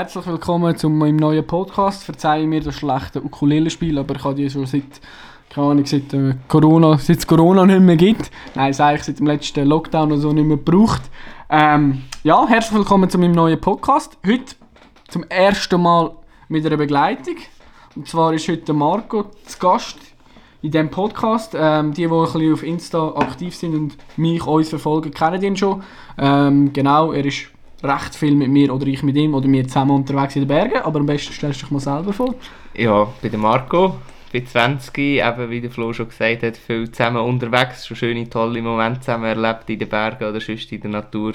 Herzlich willkommen zu meinem neuen Podcast. Verzeihe mir das schlechte Ukulele-Spiel, aber ich habe die schon seit, keine Ahnung, seit äh, Corona, seit es Corona nicht mehr gibt. Nein, es eigentlich seit dem letzten Lockdown oder so nicht mehr gebraucht. Ähm, ja, herzlich willkommen zu meinem neuen Podcast. Heute zum ersten Mal mit einer Begleitung. Und zwar ist heute Marco zu Gast in diesem Podcast. Ähm, die, die ein bisschen auf Insta aktiv sind und mich, uns verfolgen, kennen ihn schon. Ähm, genau, er ist recht viel mit mir oder ich mit ihm oder wir zusammen unterwegs in den Bergen. Aber am besten stellst du dich mal selber vor. Ja, bin der Marco, bin 20, eben wie der Flo schon gesagt hat, viel zusammen unterwegs, schon schöne, tolle Momente zusammen erlebt in den Bergen oder sonst in der Natur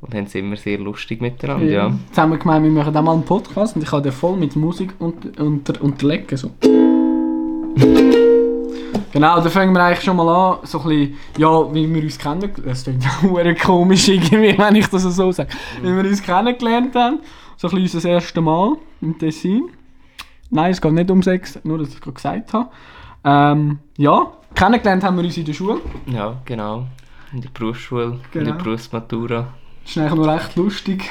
und haben es immer sehr lustig miteinander, ja. Zusammen gemeint, wir machen auch mal einen Podcast und ich habe den voll mit Musik unter, unter, unterlegen. So. Genau, da fangen wir eigentlich schon mal an, so ein bisschen, ja, wie wir uns kennen, das klingt komisch irgendwie, wenn ich das so sage, wie wir uns kennengelernt haben, so ein bisschen unser erstes Mal im Tessin. Nein, es geht nicht um Sex, nur dass ich es gerade gesagt habe. Ähm, ja, kennengelernt haben wir uns in der Schule. Ja, genau. In der Berufsschule, in Genau. der Berufsmatura. Das ist eigentlich noch recht lustig.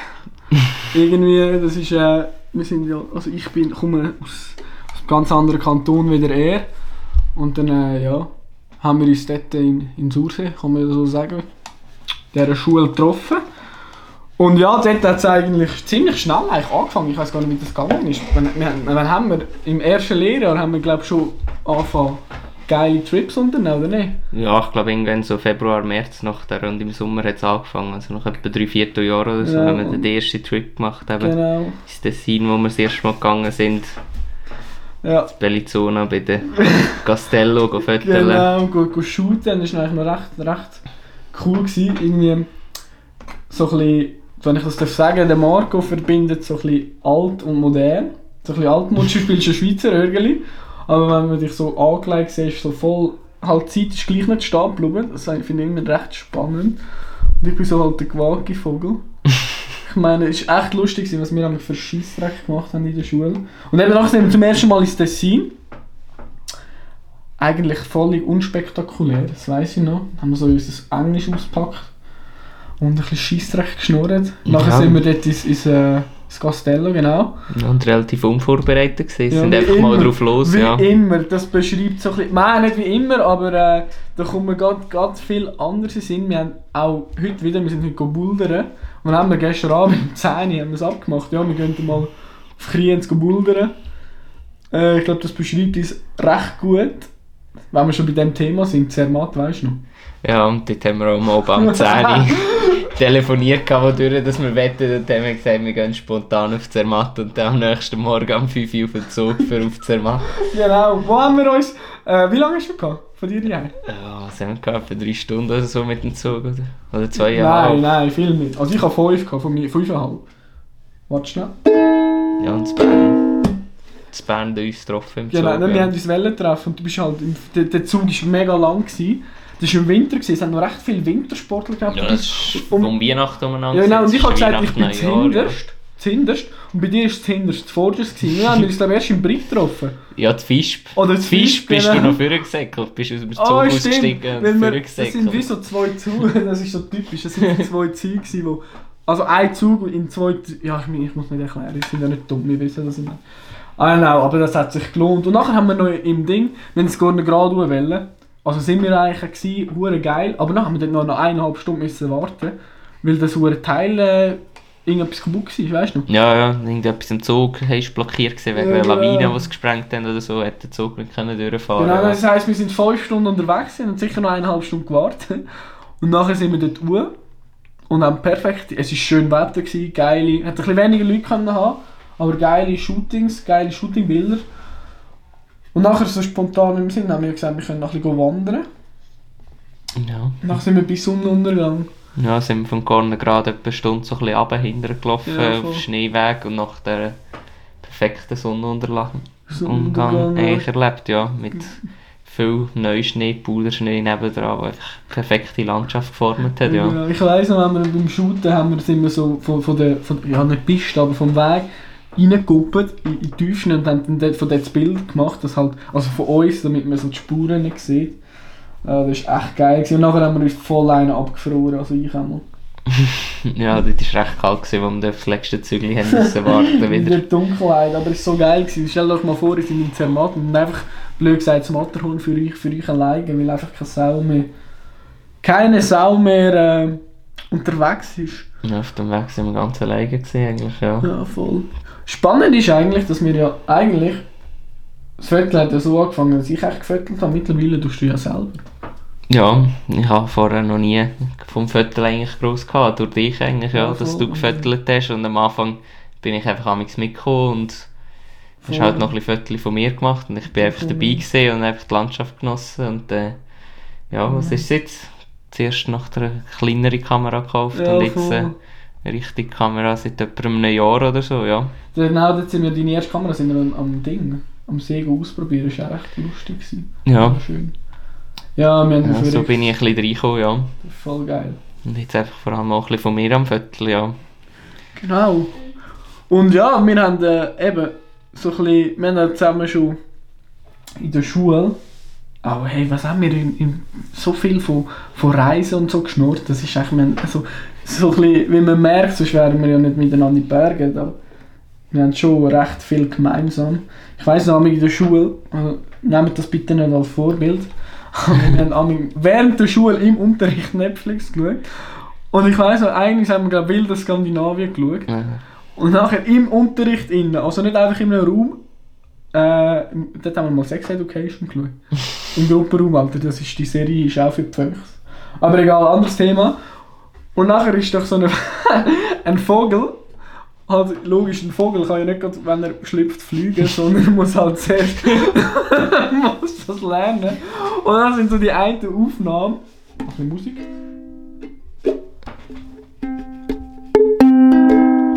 Irgendwie, das ist, äh, wir sind ja, also ich bin, komme aus, aus einem ganz anderen Kanton wie der er. Und dann, äh, ja, haben wir uns dort in, in Sursee, kann man so sagen, dieser Schule getroffen. Und ja, dort hat es eigentlich ziemlich schnell eigentlich angefangen. Ich weiß gar nicht, wie das gegangen ist. Wann, wir, haben- wann haben wir, im ersten Lehrjahr haben wir, glaube schon angefangen, geile Trips unternehmen, oder nicht? Ja, ich glaube irgendwann so Februar, März nach der und im Sommer hat es angefangen. Also nach etwa drei, vier Jahren oder so Ja, haben wir den ersten Trip gemacht. Eben Genau. ins Tessin, wo wir das erste Mal gegangen sind. Ja. Bellizona bei der Castello, go föteln. Genau, go, go shooten, das war eigentlich noch recht, recht cool. Gewesen. Irgendwie so ein bisschen, wenn ich das darf sagen der Marco verbindet so ein bisschen alt und modern. So ein bisschen altmodisch, du spielst ein Schweizer Örgeli, aber wenn man dich so angelegt sieht, ist so voll, halt die Zeit ist gleich nicht stehen geblieben. Das finde ich immer recht spannend. Und ich bin so halt der gewagte Vogel. Ich meine, es war echt lustig, was wir für Scheissdreck gemacht haben in der Schule. Und eben nachher sind wir zum ersten Mal ins Tessin eigentlich völlig unspektakulär, das weiß ich noch. Haben wir so unser Englisch ausgepackt und ein bisschen Scheissdreck geschnurrt. Nachher Ja. sind wir dort ins, ins, äh, ins Castello, genau. Und relativ unvorbereitet gewesen. Ja, sind einfach mal immer. drauf los, wie ja. immer, das beschreibt so ein bisschen, nein, nicht wie immer, aber äh, da kommen gerade viel anders in. Wir haben auch heute wieder, wir sind heute bouldern und dann haben wir gestern Abend um 10 Uhr haben wir es abgemacht, ja, wir gehen dann mal auf Kriens bouldern. Äh, ich glaube, das beschreibt uns recht gut. Wenn wir schon bei dem Thema sind, Zermatt, weißt du noch? Ja, und dort haben wir auch mal am 10 Uhr telefoniert, wodurch, dass wir wetten. Und haben wir gesagt, wir gehen spontan auf Zermatt und dann am nächsten Morgen um 5 Uhr auf den Zug für auf Zermatt. Genau, wo haben wir uns, äh, wie lange hast du gehabt? Von dir hierher? Ja, was haben wir gehabt? Etwa drei Stunden oder so mit dem Zug, oder? Oder zwei Nein, Jahre. nein, viel nicht. Also ich habe fünf gehabt, von mir, fünfeinhalb. Warte schnell. Ja, und in Bern. In Bern haben wir uns getroffen im Genau, Zug. wir ja. haben uns Wellen treffen und du bist halt, der, der Zug war mega lang. Gewesen. Das war im Winter, gewesen. es haben noch recht viele Wintersportler gehabt. Ja, das ist um, Weihnachten umeinander. ja, genau, und ich habe gesagt, ich bin Neujahr, zuhinterst. Und bei dir ist zuhinterst zuvorderst. gewesen. Wir haben uns dann erst im Brick getroffen. Ja, die Fisch. Oder die Fisch bist genau. du noch vorgesäckelt. Bist aus dem Zug Ah, ausgestiegen und wir, das sind wie vorgesäckelt. so zwei Züge, das ist so typisch, das sind zwei Züge, wo, also ein Zug in zwei, ja ich, meine, ich muss nicht erklären, die sind ja nicht dumm, wir wissen das nicht. Ah genau, aber das hat sich gelohnt. Und nachher haben wir noch im Ding, wenn es gar nicht gerade wollen, also sind wir eigentlich gewesen, hure geil, aber dann haben wir dort noch eine eineinhalb Stunden müssen warten, weil das hure Teil äh, irgendetwas kaputt war, weißt du noch? Ja, ja, irgendetwas im Zug hast du blockiert gewesen, wegen Ja, der genau. Lawine, die sie gesprengt haben oder so, hat der Zug nicht können durchfahren Genau, ja. das heisst, wir sind fünf Stunden unterwegs und sicher noch eineinhalb Stunden gewartet. Und nachher sind wir dort hoch und haben perfekt, es war schön Wetter, gewesen, geile, hat ein bisschen weniger Leute können haben, aber geile Shootings, geile Shootingbilder. Und nachher so spontan im Sinn haben wir gesagt, wir können noch ein bisschen wandern. Ja. Und nachher sind wir bis Sonnenuntergang. Ja, sind wir von Gorne gerade etwa eine Stunde so ein bisschen runter gelaufen, Ja, auf den Schneeweg und nach der perfekten Sonnenuntergang Sonnenuntergang, eigentlich erlebt, ja, mit viel Neuschnee, Puderschnee nebendran, der einfach perfekte Landschaft geformt hat, ja. Ja, Ich weiss noch, wenn wir beim Shooten haben wir, sind wir so von, von der, von, ja nicht Piste, aber vom Weg reingekuppelt in, in die Tiefen und haben dann von dort das Bild gemacht, das halt, also von uns, damit man so die Spuren nicht sieht. Äh, das war echt geil. Gewesen. Und nachher haben wir uns voll einen abgefroren, also ich auch mal. ja, dort war recht kalt, gewesen, wo wir auf das letzte Zügel haben müssen warten In wieder. der Dunkelheit, aber es war so geil. Gewesen. Stell euch mal vor, ihr seid in Zermatt und einfach, blöd gesagt, das Matterhorn für euch, für euch alleine, weil einfach keine Sau mehr, keine Sau mehr äh, unterwegs ist. Ja, auf dem Weg sind wir ganz alleine gewesen, eigentlich, ja. Ja, voll. Spannend ist eigentlich, dass wir ja eigentlich, das Viertel hat ja so angefangen, dass ich echt gefüttert habe. Mittlerweile tust du ja selber. Ja, ich habe vorher noch nie vom Viertel eigentlich gross gehabt, durch dich eigentlich, ja, Ja, dass du gefüttert hast. Und am Anfang bin ich einfach amigs mitgekommen und hast halt noch ein bisschen Viertel von mir gemacht. Und ich bin einfach dabei gewesen und einfach die Landschaft genossen und äh, ja, was ist jetzt? Zuerst nach der kleineren Kamera gekauft Ja, und jetzt äh, eine richtige Kamera seit etwa einem Jahr oder so, ja. Genau, dort sind wir, deine erste Kamera sind wir am Ding, am See ausprobieren. Das war auch recht lustig. Gewesen. Ja, Schön. Ja, wir haben ja so echt- bin ich ein bisschen reingekommen, ja. voll geil. Und jetzt einfach vor allem auch ein bisschen von mir am Viertel, ja. Genau. Und ja, wir haben äh, eben so ein bisschen, wir haben ja zusammen schon in der Schule, aber hey, was haben wir in, in so viel von, von Reisen und so geschnurrt, das ist eigentlich, wir haben also, so ein bisschen, wie man merkt, sonst wären wir ja nicht miteinander in die Berge, aber wir haben schon recht viel gemeinsam. Ich weiss noch, in der Schule, also, nehmt das bitte nicht als Vorbild, wir haben während der Schule im Unterricht Netflix geschaut. Und ich weiss noch, eigentlich haben wir, glaube ich, Wilder Skandinavien geschaut. Ja. Und nachher im Unterricht innen, also nicht einfach in einem Raum, äh, dort haben wir mal Sex Education geschaut. Im Gruppenraum, Alter, das ist, die Serie ist auch für die Füchse. Aber egal, anderes Thema. Und nachher ist doch so eine, ein Vogel, halt logisch, ein Vogel kann ja nicht gerade, wenn er schlüpft, fliegen, sondern muss halt zuerst muss das lernen. Und dann sind so die einen Aufnahmen, ein bisschen Musik.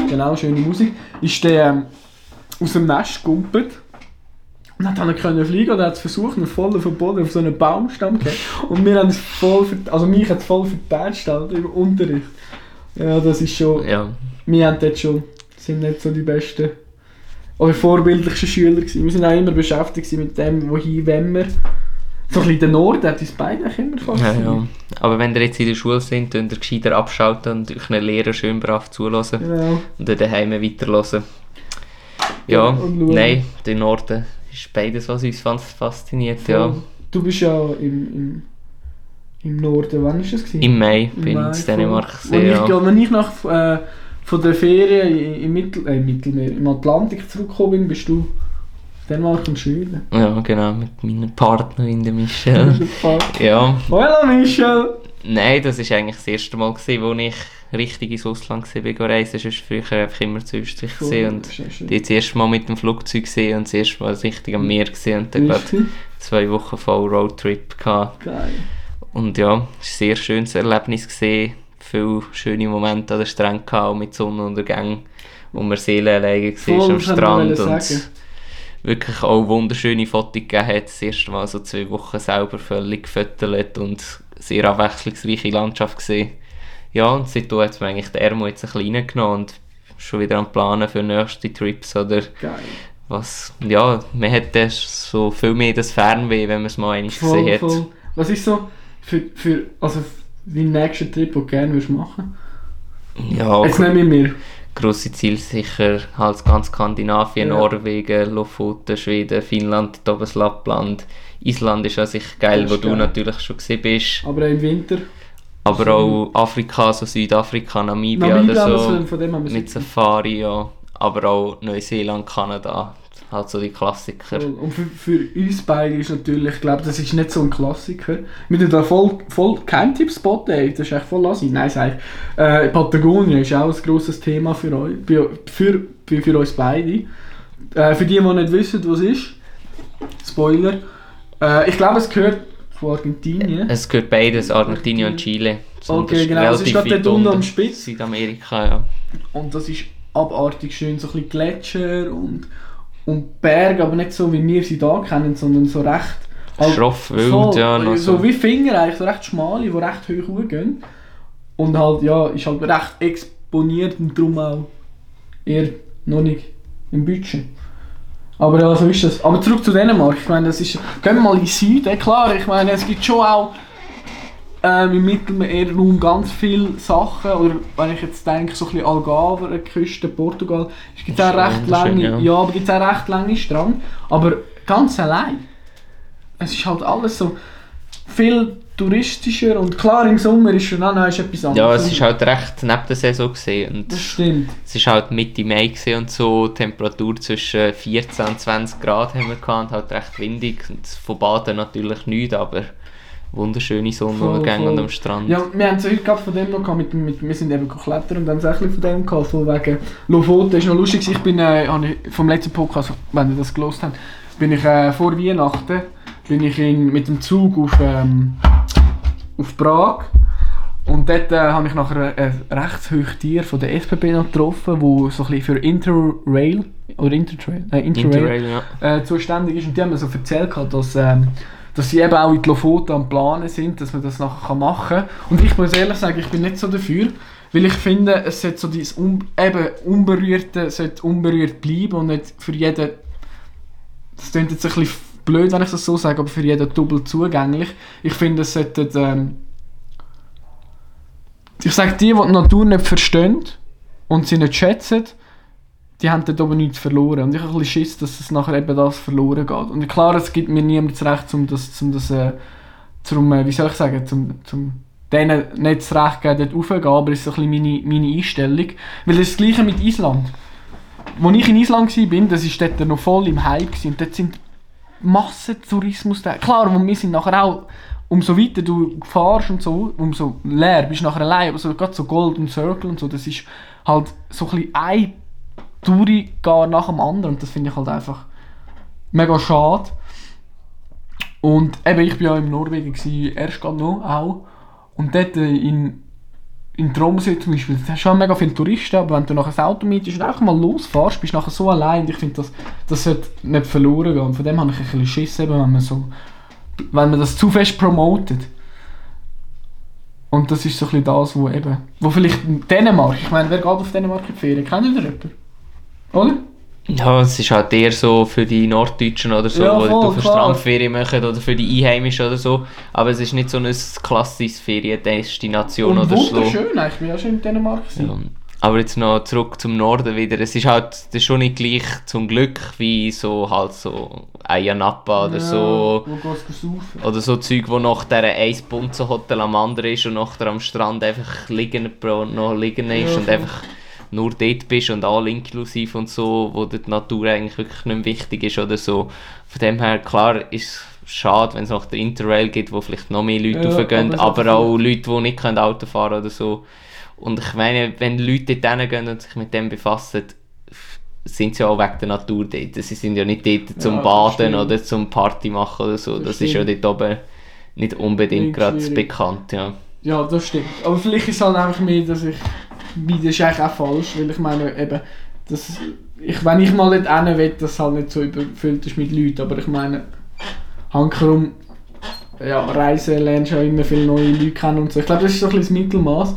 Genau, schöne Musik. Ist der ähm, aus dem Nest gegumpelt. Und dann hat er können fliegen und er hat es versucht, und voll auf den Boden auf so einen Baumstamm zu gehen. Und wir haben es voll, ver- also mich hat es voll vertätscht halt im Unterricht. Ja, das ist schon, ja. wir haben dort schon, sind nicht so die besten oder vorbildlichsten Schüler gewesen. Wir sind auch immer beschäftigt mit dem, wohin wenn wir. So ein bisschen der Norden hat uns beide immer Ja, fasziniert. ja. Aber wenn ihr jetzt in der Schule sind, könnt ihr gescheiter abschalten und euren Lehrer schön brav zulassen Genau. und dann daheim weiterhören. Ja, Und schauen. nein, der Norden ist beides, was uns fas- fasziniert. Ja. Du bist ja im, im, im Norden, wann war das? Gewesen? Im Mai Im bin Mai, ich in Dänemark gesehen. Als ich, Ja. wenn ich nach, äh, von der Ferien im, Mittel, äh, im Mittelmeer, im Atlantik zurückgekommen bin, bist du in Dänemark und Schweden. ja, genau, mit meiner Partnerin, der Michelle. ja, Hallo Michel! nein, das war eigentlich das erste Mal, gewesen, wo ich richtig ins Ausland war, bin reisen. Sonst war früher einfach immer zu Österreich gewesen und die das erste Mal mit dem Flugzeug gesehen und das erste Mal richtig am Meer gesehen und dann gerade zwei Wochen voll Roadtrip gehabt. Geil. Und ja, es war ein sehr schönes Erlebnis gesehen, viele schöne Momente an der Strand gehabt, und mit Sonnenuntergang, wo man Seelen alleine Voll, war am Strand und wirklich auch wunderschöne Fotos gegeben hat. Das erste Mal so zwei Wochen selber völlig gefüttert und sehr abwechslungsreiche Landschaft gesehen. Ja, und seitdem hat mir eigentlich den Ermo jetzt ein bisschen reingenommen und schon wieder am Planen für nächste Trips oder Geil. was. Ja, man hat das so viel mehr das Fernweh, wenn man es mal einmal gesehen hat. voll. Was ist so für, für also dein nächsten Trip, den du gerne würdest machen Ja, Jetzt nehme ich mir. grosse Ziele sicher halt ganz Skandinavien, Ja. Norwegen, Lofoten, Schweden, Finnland, oben Lappland. Island ist an sich geil, wo ist du geil. natürlich schon gesehen bist. Aber auch im Winter. Aber So- auch Afrika, so Südafrika, Namibia, Namibia, oder so. Mit sicher- Safari, ja. Aber auch Neuseeland, Kanada. Halt so die Klassiker. Und für, für uns beide ist natürlich, ich glaube, das ist nicht so ein Klassiker. Wir tun da voll, voll kein Tipp spotten, ey. das ist echt voll lassig. Nein, sag ich. Äh, Patagonien ist auch ein grosses Thema für euch, für, für, für, uns beide. Äh, für die, die nicht wissen, was es ist, Spoiler. Äh, ich glaube, es gehört von Argentinien. Es gehört beides, Argentinien und Chile. Okay, genau, es ist gerade dort unten am. Spitz. Südamerika, ja. Und das ist abartig schön, so ein bisschen Gletscher und, und Berge, aber nicht so wie wir sie da kennen, sondern so recht... halt Schroff, wild, voll, ja. Noch so. so. wie Finger eigentlich, so recht schmale, die recht hoch hochgehen. Und halt, ja, ist halt recht exponiert und darum auch eher noch nicht im Budget. Aber ja, so ist das. Aber zurück zu Dänemark, ich meine, das ist... Gehen wir mal in den Süden, klar, ich meine, es gibt schon auch ähm, im Mittelmeerraum ganz viele Sachen, oder wenn ich jetzt denke, so ein bisschen Algarve, Küste, Portugal, es gibt auch recht lange, ja. ja. aber gibt auch recht lange Strand, aber ganz allein. Es ist halt alles so viel touristischer und klar im Sommer ist schon auch noch ist etwas anderes. Ja, es ist halt recht neben der Saison gesehen Das und stimmt. es ist halt Mitte Mai und so, Temperatur zwischen 14 und 20 Grad haben wir gehabt, und halt recht windig und von Baden natürlich nichts, aber wunderschöne Sonnenuntergänge und am Strand. Ja, wir haben es heute gerade von dem noch gehabt, mit, mit, wir sind eben geklettert und dann haben es auch von dem gehabt, von wegen Lofoten. ist noch lustig, ich bin äh, vom letzten Podcast, wenn ihr das gelost habt, bin ich äh, vor Weihnachten bin ich in, mit dem Zug auf, ähm, auf Prag und dort äh, habe ich nachher ein rechtshöchstes Tier von der SPB noch getroffen, wo so ein bisschen für Interrail oder Intertrail, äh, Interrail, Interrail, ja. äh, zuständig ist und die haben mir so erzählt, dass, ähm, dass sie eben auch in die Lofoten am Planen sind, dass man das nachher machen kann. Und ich muss ehrlich sagen, ich bin nicht so dafür, weil ich finde, es sollte so dieses un eben Unberührte sollte unberührt bleiben und nicht für jeden, das klingt jetzt ein bisschen blöd, wenn ich das so sage, aber für jeden doppelt zugänglich. Ich finde, es sollte, ähm, ich sage, die, die die Natur nicht verstehen und sie nicht schätzen, die haben dort oben nichts verloren. Und ich habe ein bisschen Schiss, dass es nachher eben das verloren geht. Und klar, es gibt mir niemand das Recht, um das, um das äh, zum, äh, wie soll ich sagen, zum, zum denen nicht das Recht geben, dort raufzugehen, aber es ist ein bisschen meine, meine Einstellung. Weil das ist das Gleiche mit Island. Als ich in Island war, das war dort noch voll im Hype und dort sind Massentourismus da. Klar, und wir sind nachher auch, umso weiter du fährst und so, umso leer bist du nachher allein, aber so, gerade so Golden Circle und so, das ist halt so ein bisschen ein Touri gar nach dem anderen und das finde ich halt einfach mega schade. Und eben, ich war ja in Norwegen, gewesen, erst gerade noch auch. Und dort in, in Tromsø zum Beispiel, da schon mega viele Touristen, aber wenn du nachher das Auto mietest und einfach mal losfährst, bist du nachher so allein. Ich finde, das, das sollte nicht verloren gehen. Und von dem habe ich ein bisschen Schiss, eben, wenn man so wenn man das zu fest promotet. Und das ist so ein bisschen das, wo eben, wo vielleicht Dänemark, ich meine, wer geht auf Dänemark in die Ferien? Kennt ihr jemanden? Oder? Ja, es ist halt eher so für die Norddeutschen oder so, Ja, die voll, auf eine klar. Strandferien machen oder für die Einheimischen oder so. Aber es ist nicht so eine klassische Feriendestination oder so. wunderschön, eigentlich. ich ja schon in Dänemark. Ja. Aber jetzt noch zurück zum Norden wieder. Es ist halt das ist schon nicht gleich zum Glück wie so halt so Ayia Napa oder Ja, so. Oder so Zeug, wo nach der ein Bunzenhotel am anderen ist und nachher am Strand einfach liegen, noch liegen ist Ja, und einfach nur dort bist und all inklusiv und so, wo die Natur eigentlich wirklich nicht wichtig ist oder so. Von dem her, klar, ist es schade, wenn es noch der Interrail gibt, wo vielleicht noch mehr Leute Ja, raufgehen, aber aber, auch Leute, die nicht können Auto fahren können oder so. Und ich meine, wenn Leute dort hingehen und sich mit dem befassen, sind sie auch wegen der Natur dort. Sie sind ja nicht dort zum Ja, Baden oder zum Party machen oder so. Das Das, ist ja dort oben nicht unbedingt gerade bekannt. Ja. Ja, das stimmt. Aber vielleicht ist es halt einfach mehr, dass ich. Wie, Das ist eigentlich auch falsch, weil ich meine, eben, dass ich, wenn ich mal nicht hin will, dass es halt nicht so überfüllt ist mit Leuten. Aber ich meine, hankerum, ja, Reisen lernst du ja immer viele neue Leute kennen und so. Ich glaube, das ist so ein bisschen das Mittelmaß.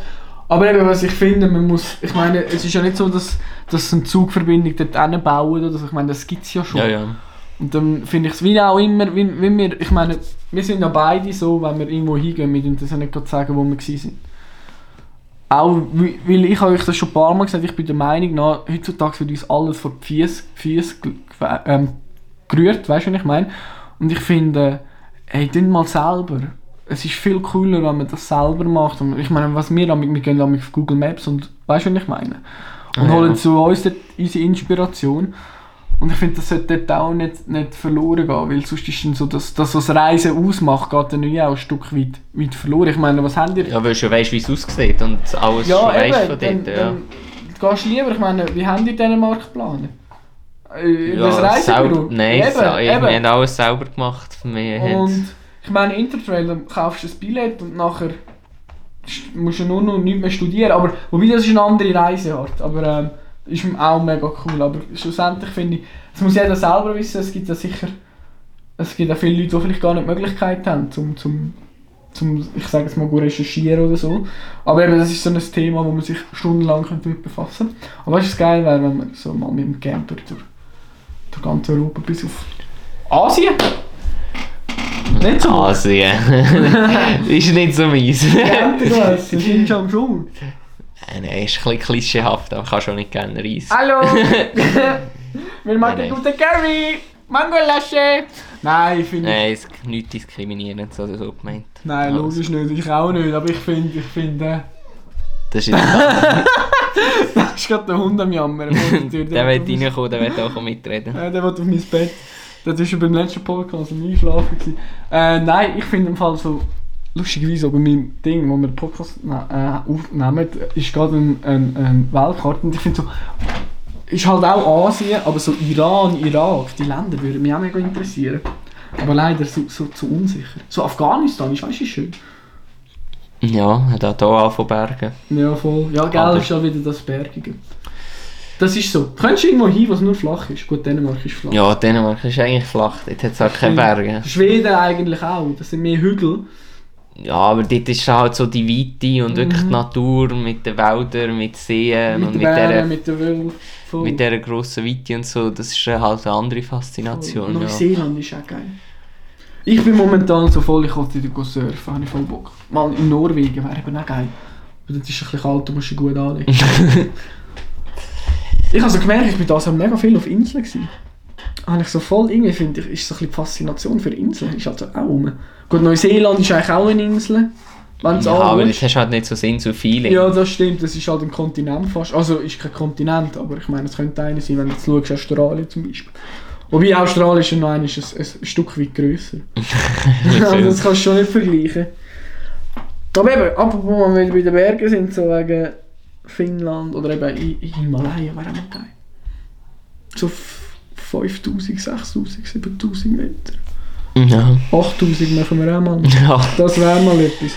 Aber eben, was ich finde, man muss, ich meine, es ist ja nicht so, dass, dass eine Zugverbindung dort hinbauen oder so. Ich meine, das gibt es ja schon. ja, ja. Und dann finde ich es wie auch immer, wie, wie wir, ich meine, wir sind ja beide so, wenn wir irgendwo hingehen, wir dürfen das ja nicht gerade sagen, wo wir gewesen sind. Auch, weil ich habe euch das schon ein paar Mal gesagt, ich bin der Meinung, na, heutzutage wird uns alles vor die Füße, ähm, gerührt, weißt du, was ich meine? Und ich finde, hey, tun mal selber. Es ist viel cooler, wenn man das selber macht. Und ich meine, was wir, damit- wir gehen damit auf Google Maps und weißt du, was ich meine? Und Ah, holen ja. zu uns unsere Inspiration. Und ich finde, das sollte dort auch nicht, nicht verloren gehen, weil sonst ist dann so, dass das, was Reisen ausmacht, geht dann auch ein Stück weit, weit verloren. Ich meine, was habt ihr? Ja, weil du schon weißt, wie es aussieht und alles Ja, schon weißt von dann, dort. Ja. dann gehst du lieber, ich meine, wie habt ihr Dänemark geplant? Äh, Ja, das Reisebüro? nein, eben, so, wir eben. haben alles selber gemacht. Wir haben- Und ich meine, Intertrail, dann kaufst du ein Billett und nachher st- musst du nur noch nichts mehr studieren. Aber, wobei, das ist eine andere Reiseart. Aber ähm, ist auch mega cool. Aber schlussendlich finde ich, das muss jeder selber wissen. Es gibt ja sicher, es gibt auch viele Leute, die vielleicht gar nicht die Möglichkeit haben, zum, zum, zum ich sage jetzt mal, gut recherchieren oder so. Aber eben, das ist so ein Thema, wo man sich stundenlang könnte mit befassen könnte. Aber weißt du, was geil wäre, wenn man so mal mit dem Camper durch, durch ganz Europa bis auf Asien Nicht so? Asien. ist nicht so meins. Erntegewässer, sind schon am. Äh, Nein, ist ein bisschen klischeehaft, aber kann schon nicht gerne Reis. Hallo! Wir machen Nein, guten Curry! Mangolasche! Nein, ich finde... Nein, es ist nicht diskriminierend oder so gemeint. Nein, Also, logisch nicht. Ich auch nicht. Aber ich finde, ich finde... Das ist jetzt Das ist gerade der Hund am Jammern. der wird reinkommen, der wird auch mitreden. Ja, der will auf mein Bett. Das war schon beim letzten Podcast am Einschlafen. Äh, nein, ich finde im Fall so... Lustigerweise auch bei meinem Ding, wo wir den Podcast äh, aufnehmen, ist gerade ein, ein, ein Weltkarte und ich finde so... Ist halt auch Asien, aber so Iran, Irak, die Länder würden mich auch mega interessieren. Aber leider so, so, so unsicher. So Afghanistan ist, weißt du, schön. Ja, hat auch hier von Bergen. Ja, voll. Ja, gell, Aber- ist ja wieder das Bergige. Das ist so. Du könntest irgendwo hin, was nur flach ist. Gut, Dänemark ist flach. Ja, Dänemark ist eigentlich flach, dort hat es auch keine Berge. Schweden eigentlich auch. Das sind mehr Hügel. Ja, aber dort ist halt so die Weite und wirklich die Natur mit den Wäldern, mit Seen mit und mit dieser, mit der. Voll. mit dieser grossen Weite und so, das ist halt eine andere Faszination. Ja. Neuseeland ist auch geil. Ich bin momentan so voll, ich wollte wieder go surfen, habe ich voll Bock. Mal in Norwegen wäre eben auch geil. Aber das ist ein bisschen kalt, du musst dich gut anlegen. ich habe so gemerkt, ich bin da so mega viel auf Inseln gewesen. Habe ich so voll, irgendwie finde ich, ist so ein bisschen die Faszination für Inseln, ist halt so auch rum. Gut, Neuseeland ist eigentlich auch eine Insel. Wenn Ja, aber das hast halt nicht so Sinn so Feeling. ja, das stimmt, das ist halt ein Kontinent fast. Also ist kein Kontinent, aber ich meine, es könnte einer sein, wenn du jetzt schaust, Australien zum Beispiel. Wobei Australien ist noch einmal ein, ein Stück weit grösser. also das kannst du schon nicht vergleichen. Aber eben, apropos, wenn wir bei den Bergen sind, so wegen Finnland oder eben Himalaya, wäre auch mal geil. So 5000, 6000, 7000 Meter. Ja. 8000 machen wir auch mal. ja. Das wäre mal etwas.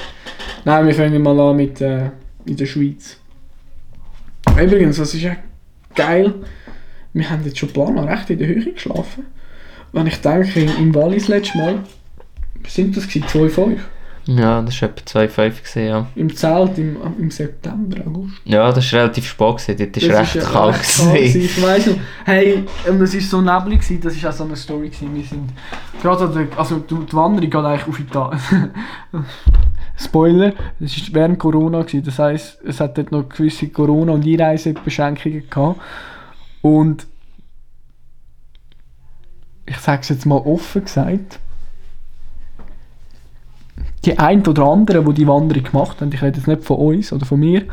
Nein, wir fangen mal an mit äh, in der Schweiz. Übrigens, das ist ja geil. Wir haben jetzt schon ein paar Mal recht in der Höhe geschlafen. Wenn ich denke, im, Wallis letztes Mal, sind das gewesen? 2,5? Ja, das war etwa 2,5 gesehen, ja. Im Zelt im, im September, August. Ja, das war relativ spät gewesen, dort Das ist recht ja kalt recht kalt gewesen. gewesen. Ich weiss noch, hey, und es war so neblig, gewesen, das war auch so eine Story. Gewesen. Wir sind gerade an der, also die die Wanderung geht eigentlich auf Italien. Spoiler, es war während Corona, gewesen, das heisst, es hat dort noch gewisse Corona- und Einreisebeschränkungen gehabt. Und ich sage es jetzt mal offen gesagt, die ein oder anderen, die die Wanderung gemacht haben, ich rede jetzt nicht von uns oder von mir,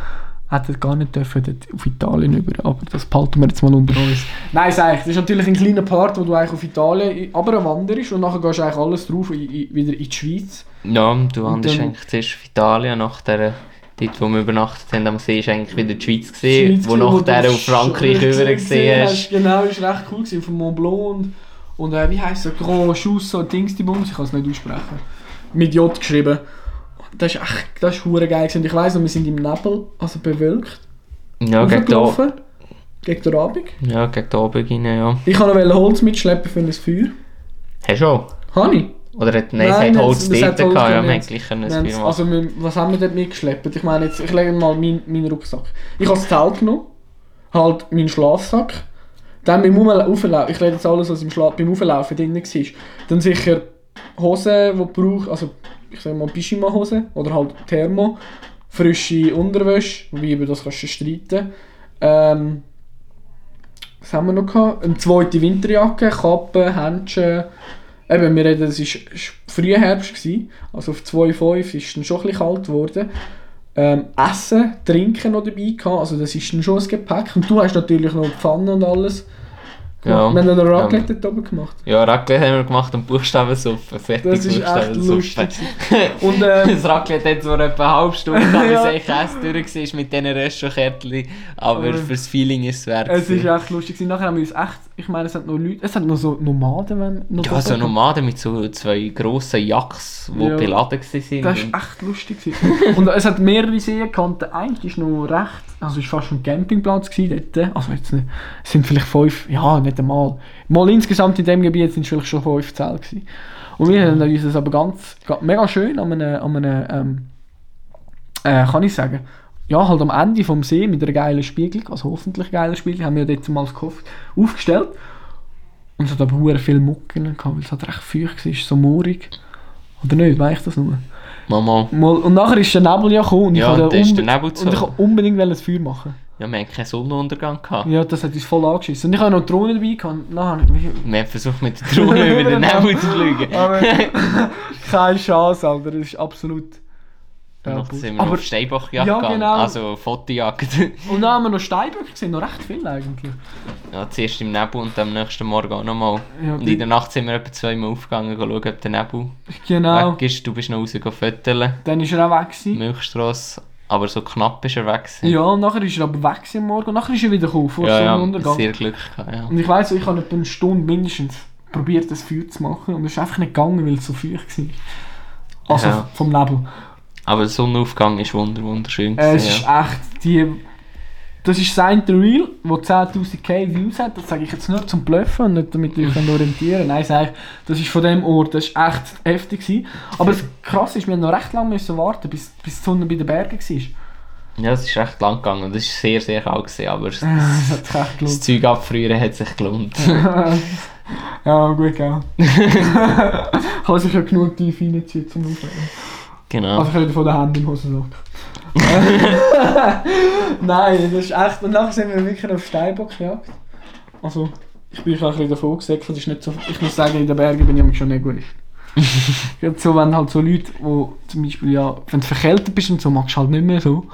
hätten gar nicht dürfen dort auf Italien über, aber das behalten wir jetzt mal unter uns. Nein, sag ich, das ist natürlich ein kleiner Part, wo du eigentlich auf Italien aber wanderst und nachher gehst du eigentlich alles drauf in, in, wieder in die Schweiz. Ja, du wanderst eigentlich zuerst auf Italien, nach der, dort wo wir übernachtet haben am See, ist eigentlich wieder die Schweiz gesehen, Schweiz, wo nach du der auf Frankreich rüber gesehen hast. hast. Genau, das war recht cool, gewesen, dem Mont Blanc und, und äh, wie heisst es, Grand Schuss, so Dings, die Bums, ich kann es nicht aussprechen. Mit J geschrieben. Das ist echt, das ist hure geil gewesen. Ich weiss noch, wir sind im Nebel, also bewölkt, Ja, gegen hochgelaufen, gegen den Abend. ja, gegen den Abend rein, ja. Ich wollte noch Holz mitschleppen für ein Feuer. Hast du auch? Habe ich? Oder hat, nein, Nein, es hat Holz dort gehabt, ja, wir haben gleich ein Feuer. Also, wir, was haben wir dort mitgeschleppt? Ich meine, jetzt, ich lege mal meinen mein Rucksack. Ich habe das Zelt genommen, halt meinen Schlafsack. Dann beim Auflaufen, ich rede jetzt alles, was im Schla beim Auflaufen drin war. Dann sicher Hosen, die du brauchst, also ich sage mal Pyjama-Hose oder halt Thermo. Frische Unterwäsche, wobei über das kannst du streiten. Ähm, was haben wir noch gehabt? Eine zweite Winterjacke, Kappe, Händchen. Eben, wir reden, es war Frühherbst, gewesen, also auf 2,5 ist es dann schon ein bisschen kalt geworden. Ähm, Essen, Trinken noch dabei gehabt, also das ist dann schon ein Gepäck. Und du hast natürlich noch Pfanne und alles. Ja. Wir haben noch Raclette dort oben gemacht. Ja, Raclette haben wir gemacht und Buchstabensuppe. Fertig Das ist echt lustig. Und ähm, Das Raclette hat zwar etwa eine halbe Stunde gehabt, Ja. bis ich erst durch war mit diesen Röstkärtchen, aber Aber fürs Feeling ist es wert. es ist gewesen. echt lustig. Nachher haben wir uns echt, ich meine, es hat noch Leute, es hat noch so Nomaden, wenn noch Ja, so Nomaden mit so zwei grossen Jacks, die Ja. beladen waren. Das war echt lustig. und es hat mehrere Seen gehabt. Der eine ist noch recht, also es war fast ein Campingplatz gewesen dort. Also jetzt nicht, es sind vielleicht fünf, ja nicht einmal. Mal insgesamt in dem Gebiet sind es vielleicht schon fünf Zelte gewesen. Und wir haben uns das aber ganz, ga- mega schön an einem, an einem ähm, äh, kann ich sagen, ja, halt am Ende vom See mit einer geilen Spiegelung, also hoffentlich geiler Spiegelung, haben wir dort mal gehofft, aufgestellt. Und es hat aber hure viel Mucken gehabt, weil es halt recht feucht war, so moorig. Oder nicht, weiss ich das nur? Mama. Mal, und nachher ist der Nebel ja gekommen und Ja, ich wollte unbe- unbedingt ein Feuer machen. Ja, wir haben keinen Sonnenuntergang gehabt. Ja, das hat uns voll angeschissen. Und ich habe noch Drohne dabei gehabt. wie- Wir haben versucht mit der Drohne über den Nebel zu fliegen. aber keine Chance, Alter. Das ist absolut... Ja, gut. sind wir aber, auf Steinbockjagd Ja, gegangen. genau. Also Fotojagd. und dann haben wir noch Steinböcke gesehen, noch recht viel eigentlich. ja, zuerst im Nebel und dann am nächsten Morgen auch nochmal. Ja, Und in der Nacht sind wir etwa zweimal aufgegangen, schauen, ob der Nebel genau. weg ist. Du bist noch raus föteln. Dann ist er auch weg gewesen. Milchstrasse. Aber so knapp ist er weg. gewesen. Ja, und nachher ist er aber weg am Morgen und nachher ist er wieder gekommen, vor ja, ja Sonnenuntergang. sehr Glück gehabt, ja. Und ich weiss, ich habe etwa eine Stunde mindestens probiert, das Feuer zu machen und es ist einfach nicht gegangen, weil es so feucht war. Also Ja. vom Nebel. Aber der Sonnenaufgang ist wunder wunderschön. Äh, es ist echt die... Das ist Saint Reel, wo 10'000 K Views hat. Das sage ich jetzt nur zum Bluffen und nicht damit ihr euch könnt orientieren Nein, sage ich, das ist von dem Ort, das ist echt heftig gewesen. Aber das Krasse ist, wir haben noch recht lange müssen warten, bis, bis die Sonne bei den Bergen war. ja, es ist recht lang gegangen. Das ist sehr, sehr kalt gewesen, aber das, das hat sich echt das. Zeug abfrieren hat sich gelohnt. ja, gut, gell. Kann sich ja genug tief reinziehen zum Aufhören. Genau. Also ich rede von den Händen im Hosensack. Nein, das ist echt... Und nachher sind wir wirklich auf Steinbock gejagt. Also, ich bin ein bisschen davon gesäckelt, das ist nicht so... Ich muss sagen, in den Bergen bin ich schon nicht gut. Gerade so, wenn halt so Leute, wo zum Beispiel ja... Wenn du verkältet bist und so, magst du halt nicht mehr so.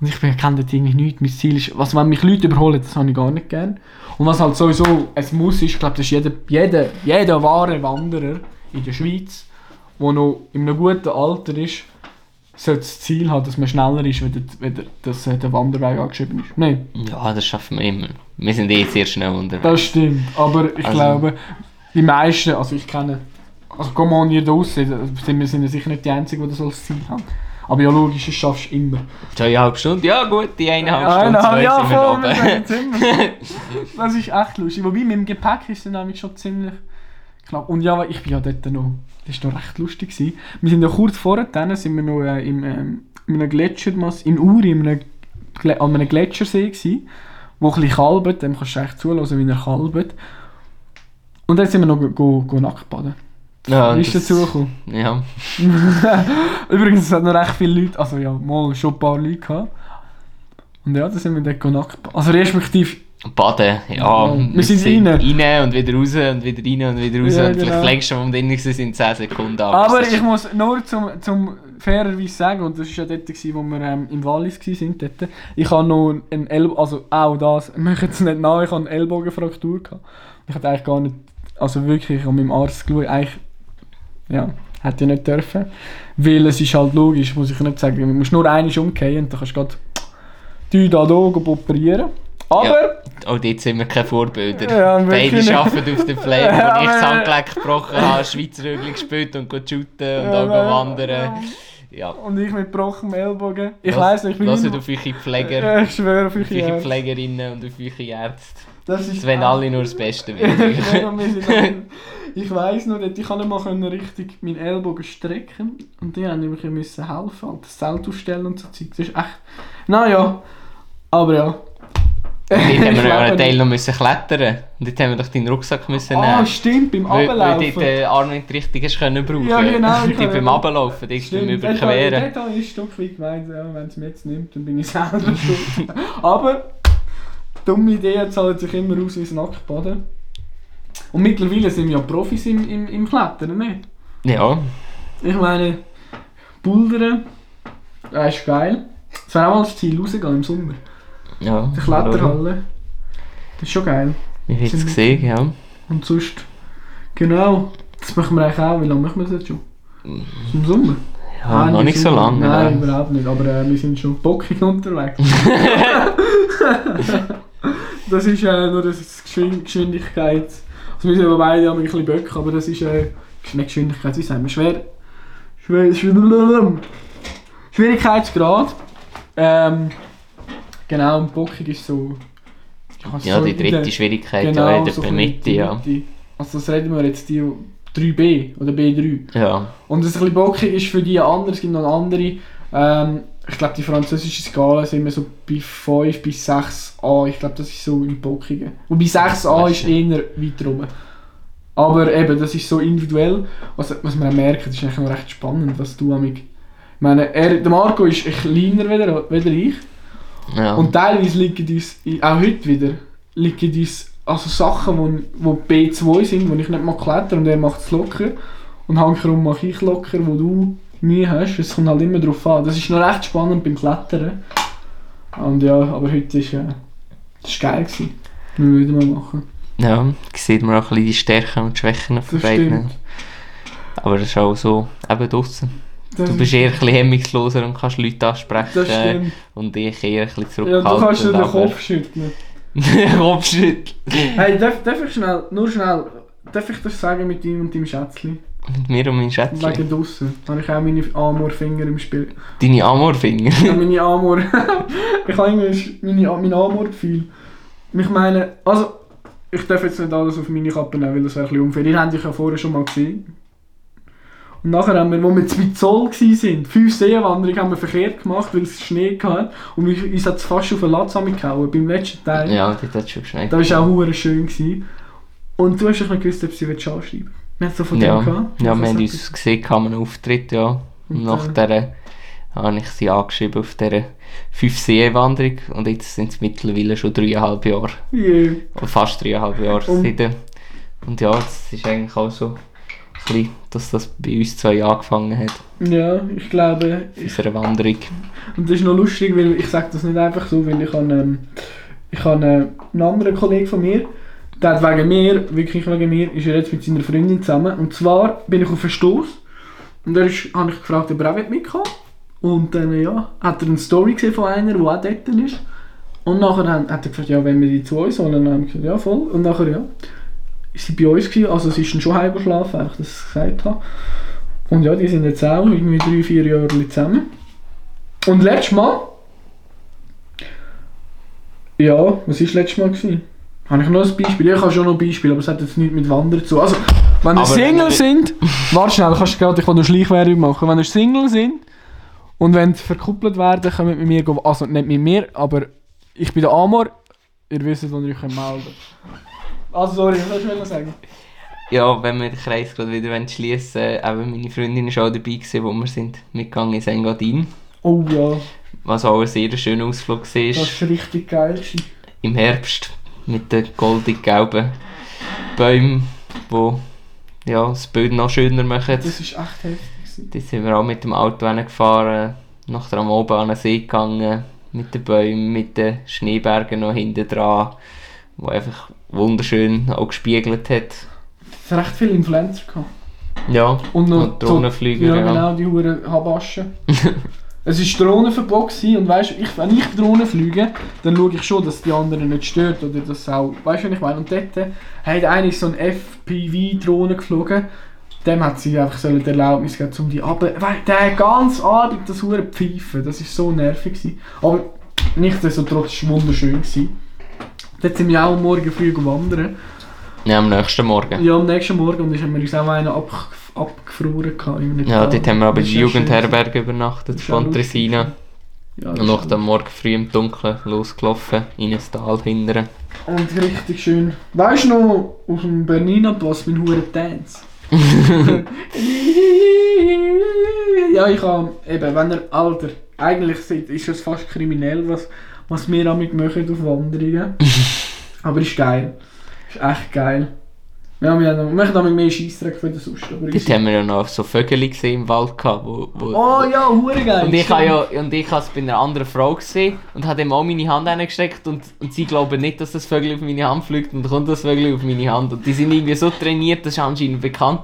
Und ich kenne dort irgendwie nichts. Mein Ziel ist... Was, wenn mich Leute überholen, das habe ich gar nicht gern. Und was halt sowieso ein Muss ist, ich glaube, das ist jeder, jeder, jeder wahre Wanderer in der Schweiz, der noch in einem guten Alter ist, sollte das Ziel haben, dass man schneller ist, wenn, der, wenn der, dass äh, der Wanderweg angeschrieben ist. Nein, Ja, das schaffen wir immer. Wir sind eh sehr schnell unterwegs. das stimmt. Aber ich Also- glaube, die meisten, also ich kenne, also komm mal hier sind wir sind ja sicher nicht die Einzigen, die das als Ziel haben. Aber ja, logisch, das schaffst du immer. Zweieinhalb Stunden? Ja gut, die eineinhalb Stunden, Eineinhalb, zwei ja, sind wir voll, wir immer. Das ist echt lustig. Wobei, mit dem Gepäck ist es nämlich schon ziemlich knapp. Und ja, ich bin ja dort noch, das war noch recht lustig. Gewesen. Wir sind ja kurz vorher, dann sind wir noch äh, im, ähm, in einem Gletscher, in Uri, in einem, an einem Gletschersee gewesen, wo ein bisschen kalbt, dem kannst du echt zuhören, wie er kalbt. Und dann sind wir noch go, go, go nackt baden. Ja, ist das- dazu gekommen? Ja, Übrigens, es hat noch recht viele Leute, also ja, mal schon ein paar Leute gehabt. Und ja, da sind wir dort go nackt baden. Also respektive, baden. Ja, wir sind rein. rein und wieder raus und wieder rein und wieder raus. Ja, und vielleicht längst schon, um drin sind 10 Sekunden. Aber es ist- ich muss nur zum, zum fairerweise sagen, und das war ja dort, gewesen, wo wir ähm, im Wallis waren, dort, ich habe noch einen Ellbogen, also auch das, möchte jetzt nicht nach, ich habe eine Ellbogenfraktur gehabt. Ich hatte eigentlich gar nicht, also wirklich, ich habe meinem Arzt geschaut, eigentlich, ja, hätte ich nicht dürfen. Weil es ist halt logisch, muss ich nicht sagen, du musst nur einmal umkehren und dann kannst du gerade die da oben operieren. Aber, Auch dort sind wir keine Vorbilder. Ja, Beide arbeiten auf dem Flair, Ja, wo ich das Handgelenk gebrochen habe, Schweizer Rügel gespielt und shooten und Ja, auch wandern. Ja. und ich mit gebrochenem Ellbogen. Ich nicht, ich bin Lasst immer- auf eure Pfleger, Ja, ich schwöre auf auf eure eure Ärzte. Pflegerinnen und auf eure Ärzte. Das ist wollen alle nur das Beste ich weiss dort, ich nicht mal richtig meinen Ellbogen strecken und die haben mir müssen helfen, halt das Zelt aufstellen und so Zeug. Das ist echt... Naja, aber ja. Dort haben wir lebe einen Teil noch müssen klettern. Und dort haben wir doch deinen Rucksack müssen Ah, nehmen. stimmt, beim Weil, weil Ablaufen. dort den Arm nicht richtig hast können brauchen. Ja, genau, kann- beim Ablaufen, dort beim Überqueren. Dort habe ich ein Stück weit gemeint, ja, wenn es mir jetzt nimmt, dann bin ich selber schuld. Aber, dumme Idee zahlt sich immer aus ins Nacktbaden. Und mittlerweile sind wir ja Profis im, im, im Klettern, nicht? Ja, Ich meine, Bouldern, das ist geil. Es wäre auch mal das Ziel rausgehen im Sommer. Ja. Die Kletterhalle. Das ist schon geil. Wie wird es gesehen, ja. Und sonst, genau, das machen wir eigentlich auch. Wie lange machen wir das jetzt schon? Im Sommer? Ja, Nein, noch nicht so lange. Nein, ja. überhaupt nicht. Aber äh, wir sind schon bockig unterwegs. das ist äh, nur das Geschwind Geschwindigkeit. Also wir sind aber beide haben ein bisschen Böcke, aber das ist äh, nicht Geschwindigkeit, wie sagen wir? Schwer. Schwer. Schwer Schwierigkeitsgrad. Ähm, genau, und bockig ist so. Ja, so die in der- dritte Schwierigkeit, Genau, ja, in so der bisschen Mitte, ja. Also das reden wir jetzt die 3b oder B3. Ja, Und das ein bisschen bockig ist für die anderen, es gibt noch andere. Ähm, ich glaube die französische Skala sind wir so bei 5 bis 6a. Ich glaube das ist so im Bockigen. Wobei 6a ist eher weit rum. Aber eben, das ist so individuell. Was, was man merkt, ist eigentlich noch recht spannend, was du amig. Ich meine, er, der Marco ist ein kleiner wieder, wieder ich. Ja. Und teilweise liegen uns, auch heute wieder, liegen uns also Sachen, wo, wo B2 sind, wo ich nicht mal kletter und er macht es locker. Und hankerum mache ich locker, wo du Mühe hast. Es kommt halt immer darauf an. Das ist noch recht spannend beim Klettern. Und ja, aber heute ist, äh, das ist geil gewesen. Wir wieder mal machen. ja, sieht man auch ein bisschen die Stärken und Schwächen von beiden. Aber das ist auch so, eben draussen. Das Du bist eher ein bisschen hemmungsloser und kannst Leute ansprechen. Und ich eher ein bisschen Ja, zurückhaltend. du kannst dir den Kopf schütteln. Kopf schütteln. Hey, darf, darf ich schnell, nur schnell, darf ich das sagen mit ihm und deinem Schätzchen? Mit mir und meinem Schätzchen. Wegen draussen. Da habe ich auch meine Amor-Finger im Spiel. Deine Amorfinger. Ja, meine Amor. ich habe irgendwie meine, mein Amor-Gefühl. Ich meine, also, ich darf jetzt nicht alles auf meine Kappe nehmen, weil das wäre ein bisschen unfair. Ihr habt dich ja vorher schon mal gesehen. Und nachher haben wir, wo wir zu Zoll waren, fünf Seenwanderungen haben wir verkehrt gemacht, weil es Schnee hatte. Und wir- uns hat es fast auf den Latz gehauen, beim letzten Teil. ja, das hat schon geschneit. Das war auch schön. Gewesen. Und du hast nicht gewusst, ob sie anschreiben will. Wir haben es so von Ja, dem gehabt. ja Also wir haben so uns gesehen an einem Auftritt, ja. Und nach der habe ich sie angeschrieben auf dieser 5 See-Wanderung und jetzt sind es mittlerweile schon dreieinhalb Jahre. Yeah. Oder fast dreieinhalb Jahre Und- seitdem. Und ja, es ist eigentlich auch so, bisschen, dass das bei uns zwei angefangen hat, Ja, ich glaube, unsere Wanderung. Und das ist noch lustig, weil ich sage das nicht einfach so, weil ich habe, ähm, ich habe äh, einen anderen Kollegen von mir, der hat wegen mir, wirklich wegen mir, ist er jetzt mit seiner Freundin zusammen. Und zwar bin ich auf Verstoß und da habe ich gefragt, ob er auch mitkommen. Und dann äh, ja, hat er eine Story gesehen von einer, die auch dort ist. Und nachher hat er gefragt, ja, wenn wir die zu uns holen, dann haben wir gesagt, ja voll. Und nachher ja, sie bei uns gewesen, also sie ist dann schon heimgeschlafen, einfach, dass ich es gesagt habe. Und ja, die sind jetzt auch irgendwie drei, vier Jahre zusammen. Und letztes Mal. Ja, was war letztes Mal? Gewesen? Habe ich noch ein Beispiel? Ich habe schon noch ein Beispiel, aber es hat jetzt nichts mit Wandern zu. Also, wenn ihr Single sind, warte schnell, kannst du gerade, ich will noch Schleichwerbung machen. Wenn ihr Single sind und wenn ihr verkuppelt werden, ihr mit mir, also nicht mit mir, aber ich bin der Amor, ihr wisst, wo ihr euch melden Also sorry, was soll ich sagen? Ja, wenn wir den Kreis gerade wieder schließen wollen, eben meine Freundin war auch dabei, gewesen, wo wir sind mitgegangen in Engadin. Oh ja, Was auch ein sehr schöner Ausflug das war. war richtig geil. gewesen. Im Herbst mit den goldig-gelben Bäumen, die ja, das Bild noch schöner machen. Das ist echt heftig. Da sind wir auch mit dem Auto gefahren, nachher am Oben an den See gegangen, mit den Bäumen, mit den Schneebergen noch hinten dran, wo einfach wunderschön auch gespiegelt hat. Recht viele Influencer gehabt. Ja, Und noch Drohnenflüger. Ja, genau, die Huren Habaschen. es war Drohnenverbot gewesen und weißt, ich, wenn ich Drohnen fliege, dann schaue ich schon, dass die anderen nicht stört oder das auch, weißt du, was ich meine? Und dort hat einer so eine FPV-Drohne geflogen, dem hat sie einfach sollen die Erlaubnis gegeben, um die. Weil der ganze Abend das hure pfeifen, das war so nervig. Gewesen. Aber nichtsdestotrotz war es wunderschön. Gewesen. Dort sind wir auch am Morgen früh wandern. ja, am nächsten Morgen. Ja, am nächsten Morgen und dann haben wir uns auch einen ab, abgefroren. gehabt, Ja, dort haben wir aber in der schön Jugendherberge übernachtet, von Tresina. Ja, Und nach dem Morgen früh im Dunkeln losgelaufen, in ein Tal hindern. Und richtig schön. Weißt du noch, auf dem Bernina Pass mein Huren Dance? ja, ich habe eben, wenn er Alter, eigentlich sind- ist es fast kriminell, was, was wir damit machen auf Wanderungen. Aber ist geil. Ist echt geil. Wir haben ja noch, wir machen damit mehr Scheissdreck für den sonst. Aber Dort haben wir ja noch so Vögel gesehen im Wald gehabt, wo, wo Oh ja, Huren geil. Und ich habe ja, und ich habe es bei einer anderen Frau gesehen und habe ihm auch meine Hand reingesteckt und, und sie glauben nicht, dass das Vögel auf meine Hand fliegt und kommt das Vögel auf meine Hand. Und die sind irgendwie so trainiert, das ist anscheinend bekannt.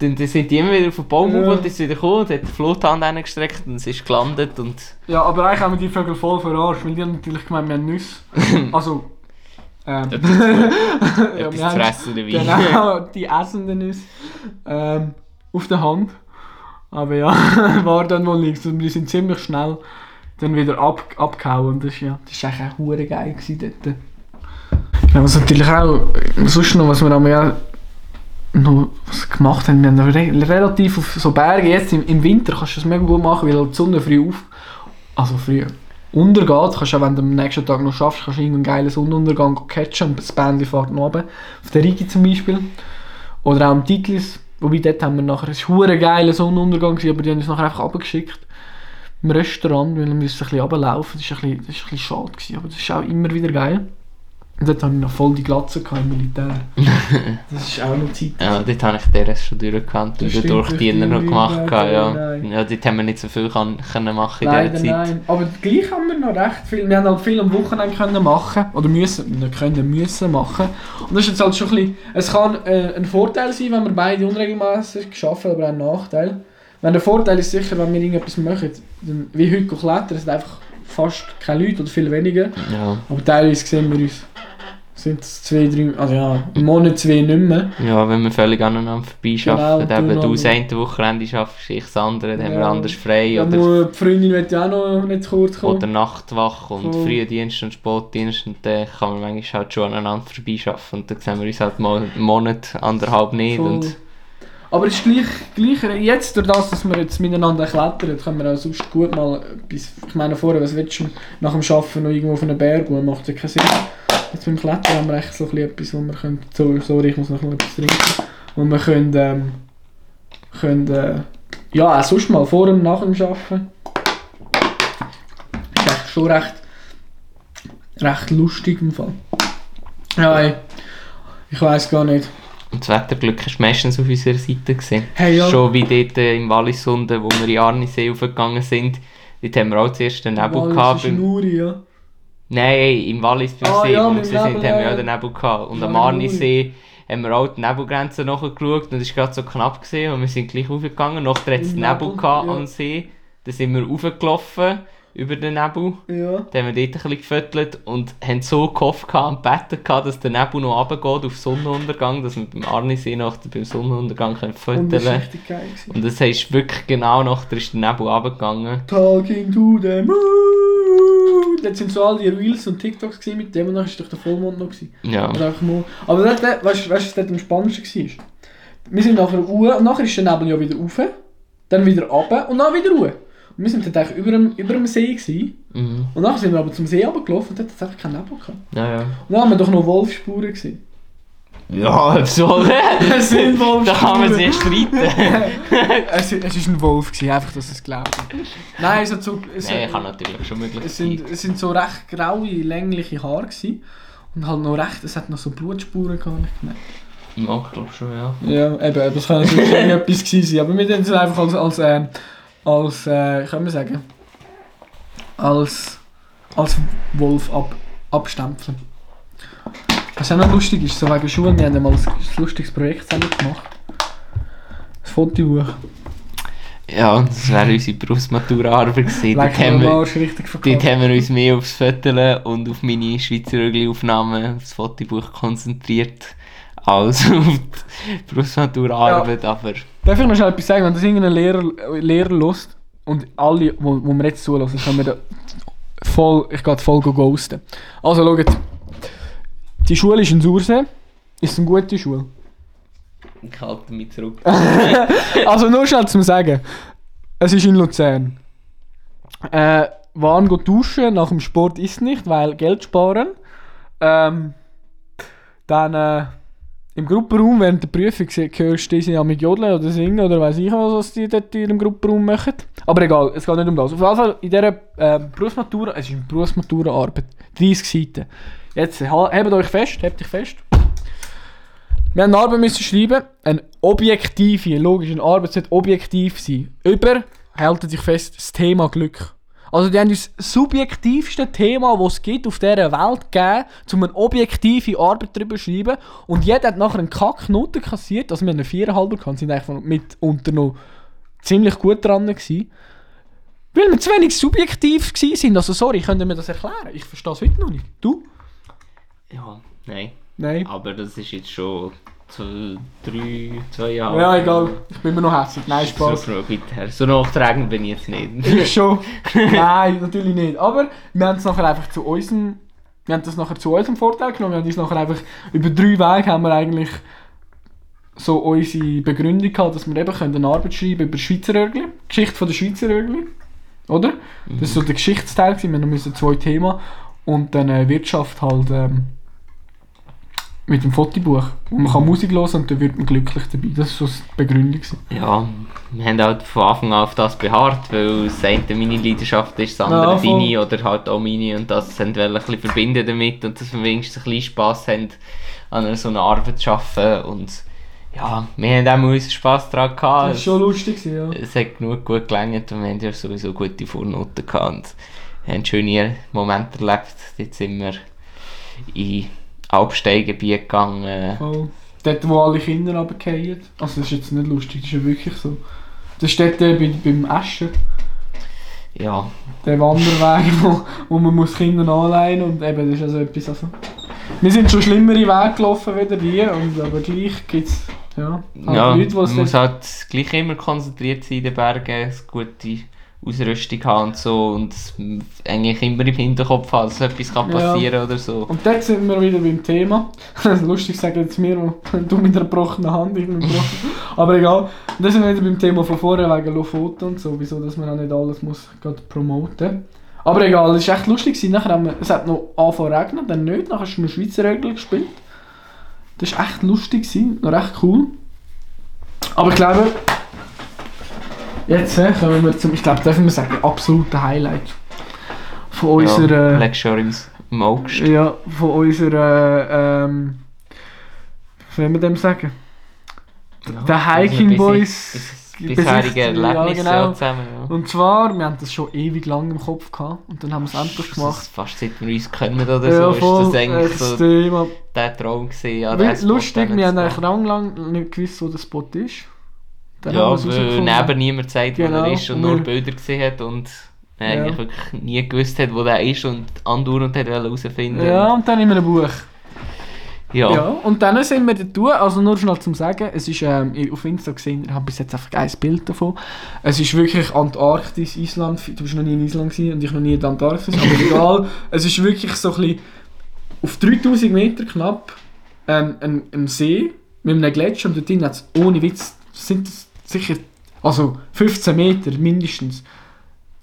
Dann, dann sind die immer wieder auf den Baum Ja. ja. und ist wieder gekommen und hat die Flothand reingestreckt und es ist gelandet und Ja, aber eigentlich haben wir die Vögel voll verarscht, weil die haben natürlich gemeint, wir haben Nüsse. Also, ähm, etwas ja, wir zu haben, fressen dabei. genau, die essenden Nüsse ähm, auf der Hand. Aber ja, war dann wohl nichts. Und wir sind ziemlich schnell dann wieder ab, abgehauen. Und das, ist ja, das war eigentlich auch hure geil gewesen dort. Ja, was natürlich auch, sonst noch, was wir am ja noch was gemacht haben, wir haben re relativ auf so Berge, jetzt im, im Winter kannst du das mega gut machen, weil halt die Sonne früh auf, also früh untergeht, kannst auch, wenn du am nächsten Tag noch schaffst, kannst du irgendeinen geilen Sonnenuntergang catchen und das Bändchen fährt noch oben, auf der Rigi zum Beispiel. Oder auch am Titlis, wobei dort haben wir nachher, es war ein geiler Sonnenuntergang, gewesen, aber die haben uns nachher einfach abgeschickt im Restaurant, weil wir müssen ein bisschen runterlaufen. Das war ein das ist ein bisschen schade, gewesen, aber das ist auch immer wieder geil. Und dort habe ich noch voll die Glatze im Militär. Das ist auch noch Zeit. Ja, dort habe ich DRS schon durchgekannt und den Durchdiener noch gemacht. nein, Ja. nein. ja, dort haben wir nicht so viel kann, können machen in Leider dieser Zeit. nein. Aber gleich haben wir noch recht viel. Wir haben halt viel am Wochenende können machen. Oder müssen, können, müssen machen. Und das ist jetzt halt schon ein bisschen... Es kann äh, ein Vorteil sein, wenn wir beide unregelmäßig schaffen, aber auch ein Nachteil. Wenn der Vorteil ist sicher, wenn wir irgendetwas machen, dann, wie heute klettern, sind einfach fast keine Leute oder viel weniger. Ja. Aber teilweise sehen wir uns, sind es zwei, drei, also ja, im Monat zwei nicht mehr. ja, wenn wir völlig aneinander vorbeischaffen. Genau, eben, du das eine Wochenende schaffst, ich das andere, dann haben wir Ja. anders frei. Ja, oder, die Freundin wird ja auch noch nicht zu kurz kommen. oder Nachtwach und Voll. Frühdienst und Spotdienst und dann kann man manchmal halt schon aneinander vorbeischaffen und dann sehen wir uns halt mal einen Monat, anderthalb nicht. Voll. Und, Aber es ist gleich, gleich, jetzt durch das, dass wir jetzt miteinander klettern, können wir auch sonst gut mal ich meine vorher, was willst du nach dem Arbeiten noch irgendwo auf einen Berg gehen, macht ja keinen Sinn. Jetzt beim Klettern haben wir echt so etwas, wo wir können, so, sorry, ich muss noch etwas trinken, wo wir können, ähm, können äh, ja, auch sonst mal vor und nach dem Arbeiten. Ist echt schon recht, recht lustig im Fall. Ja, ey. ich weiß gar nicht. und das Wetterglück war meistens auf unserer Seite. Gewesen. Hey, ja. Schon wie dort äh, im Wallisunde, wo wir in Arnisee aufgegangen sind. Dort haben wir auch zuerst den Nebel gehabt. beim- Nuri, ja. Nein, im Wallis beim Ah, See, ja, wo wir Nebel, haben wir auch den Nebel gehabt. Und Ja, am Arnisee haben wir auch die Nebelgrenze nachgeschaut und es war gerade so knapp gewesen, und wir sind gleich raufgegangen. Nachher hat es Nebel Nebel, gehabt ja. am See. Dann sind wir raufgelaufen über den Nebel. Ja. Dann haben wir dort ein bisschen gefüttert und haben so gehofft gehabt und gebeten dass der Nebel noch runtergeht auf Sonnenuntergang, dass wir beim Arnisee nach beim Sonnenuntergang können Und das war füttern richtig geil. gewesen. Und das heisst wirklich genau nachher ist der Nebel runtergegangen. Talking to the moon. Dort sind so all die Reels und TikToks gewesen mit dem und dann war doch der Vollmond noch. Gewesen. Ja. Einfach mal. Aber dort, weißt du, was dort am spannendsten war? Wir sind nachher uhr und nachher ist der Nebel ja wieder rauf, dann wieder runter und dann wieder ruhe. Und wir sind dort eigentlich über dem, über dem See gewesen. Mhm. Und nachher sind wir aber zum See runtergelaufen und dort hat es einfach keinen Nebel gehabt. Ja, ja. Und dann haben wir doch noch Wolfsspuren gesehen. Ja, so. Es sind da kann man sich streiten. es, ist ein Wolf gewesen, einfach, dass es glaubt. Nein, es hat so... Es, Nein, kann natürlich schon möglich es, sein. sind, es sind so recht graue, längliche Haare gewesen. Und halt noch recht, es hat noch so Blutspuren gehabt. ich gemerkt. Ja, ich glaube schon, ja. Ja, eben, das kann natürlich irgendetwas gewesen sein. Aber wir tun es einfach als, als, äh, als äh, kann man sagen, als, als Wolf ab, abstempeln. Was auch noch lustig ist, so wegen Schulen, wir haben mal ein, lustiges Projekt zusammen gemacht. Das Fotobuch. Ja, das wäre unsere Berufsmaturaarbeit gewesen. Dort haben, wir, dort haben wir uns mehr aufs Föteln und auf meine Schweizer Rögli-Aufnahmen, auf das Fotobuch konzentriert, als auf die Berufsmaturaarbeit. Aber Darf ich noch schnell etwas sagen? Wenn das irgendein Lehrer, Lehrer hört und alle, wo, wo wir jetzt zulassen, können wir da voll, ich gehe voll ghosten. Also schaut, die Schule ist in Sursee. Ist eine gute Schule. ich halte mich zurück. Also nur schnell zum Sagen. Es ist in Luzern. Äh, waren go duschen nach dem Sport ist nicht, weil Geld sparen. Ähm, dann äh, im Gruppenraum während der Prüfung hörst du sie ja mit Jodeln oder singen oder weiß ich was, was die dort in ihrem Gruppenraum machen. Aber egal, es geht nicht um das. Auf jeden Fall in dieser äh, Berufsmatura, es ist eine Berufsmaturaarbeit, 30 Seiten. Jetzt hebt euch fest, hebt dich fest. Wir haben eine Arbeit müssen schreiben, eine objektive, logisch, eine Arbeit sollte objektiv sein. Über, haltet sich fest, das Thema Glück. Also die haben uns das subjektivste Thema, das es gibt auf dieser Welt gegeben, um eine objektive Arbeit darüber zu schreiben. Und jeder hat nachher eine Kacknote kassiert, also wir haben eine 4,5 gehabt, sind eigentlich mitunter noch ziemlich gut dran gewesen. Weil wir zu wenig subjektiv sind. Also sorry, könnt ihr mir das erklären? Ich verstehe es heute noch nicht. Du? Ja, nein. Nein. Aber das ist jetzt schon zwei, drei, zwei Jahre. Ja, egal. Ich bin immer noch hässlich. Nein, Spaß. So weiter. So nachtragend bin ich jetzt nicht. Ich schon. Nein, natürlich nicht. Aber wir haben es nachher einfach zu unserem, wir haben das nachher zu unserem Vorteil genommen. Wir haben uns nachher einfach über drei Wege haben wir eigentlich so unsere Begründung gehabt, dass wir eben können eine Arbeit schreiben über Schweizer Rögli, Geschichte von der Schweizer Rögli, oder? Das war so der Geschichtsteil gewesen. Wir mussten zwei Themen und dann äh, Wirtschaft halt ähm, mit dem Fotobuch. Und man kann Musik hören und dann wird man glücklich dabei. Das war so die Begründung. Ja, wir haben halt von Anfang an auf das beharrt, weil das eine meine Leidenschaft ist, das Ja, andere voll. deine oder halt auch meine und das haben wir ein bisschen verbinden damit und dass wir wenigstens ein bisschen Spass haben, an einer so einer Arbeit zu arbeiten und ja, wir haben auch mal unseren Spass daran gehabt. Das war schon lustig, ja. Es hat genug gut gelangt und wir haben ja sowieso gute Vornoten gehabt und haben schöne Momente erlebt. Jetzt sind wir in Alpsteingebiet gegangen. Voll. Dort, wo alle Kinder runterfallen. Also das ist jetzt nicht lustig, das ist ja wirklich so. Das dort äh, bei, beim Escher, Ja, der Wanderweg, wo, wo man muss Kinder anleihen und eben, das ist also etwas, also... Wir sind schon schlimmere Wege gelaufen wieder die, und, aber gleich gibt es, ja, halt ja Leute, die man es muss dann- halt gleich immer konzentriert sein in den Bergen, eine gute Ausrüstung haben und so und eigentlich immer im Hinterkopf haben, dass etwas kann Ja. passieren oder so. Und dort sind wir wieder beim Thema. Lustig sagen jetzt mir, du mit einer gebrochenen Hand irgendwie gebrochen. Aber egal. Und dann sind wir wieder beim Thema von vorher wegen Lofoten und so, wieso dass man auch nicht alles muss gerade promoten. Aber egal, es war echt lustig. gewesen. Nachher haben wir, es hat noch angefangen zu regnen, dann nicht. Nachher haben wir Schweizer Regel gespielt. Das war echt lustig, gewesen, noch recht cool. Aber ich glaube, jetzt äh, kommen wir zum, ich glaube, dürfen wir sagen, absolute Highlight von Ja, unserer... Letztes Jahr im, im August. Ja, von unserer, ähm, wie soll man dem sagen? Ja, Der Hiking bis- Boys bis- Bisherige Besichtigung, ja, Erlebnisse genau. ja, zusammen. Ja. Und zwar, wir haben das schon ewig lang im Kopf gehabt und dann haben wir es endlich Das gemacht. ist Fast seit wir uns kennen oder so, ist das eigentlich so Thema. der Traum gewesen. Ja, Lustig, wir haben eigentlich lang, lang nicht gewusst, wo der Spot ist. Dann Ja, weil neben niemand sagt, wo Genau, er ist und nur Bilder gesehen hat und man Ja. eigentlich wirklich nie gewusst hat, wo der ist und andauernd hat herausfinden Ja, und dann in einem Buch. ja. Ja. und dann sind wir dazu, also nur schnell zum Sagen, es ist ähm, auf Insta gesehen, ich habe bis jetzt einfach ein Bild davon. Es ist wirklich Antarktis, Island, du bist noch nie in Island gewesen und ich noch nie in Antarktis, aber egal, es ist wirklich so ein bisschen auf 3000 Meter knapp ähm, ein, ein See mit einem Gletscher und dort drin hat es ohne Witz, sind es sicher, also 15 Meter mindestens,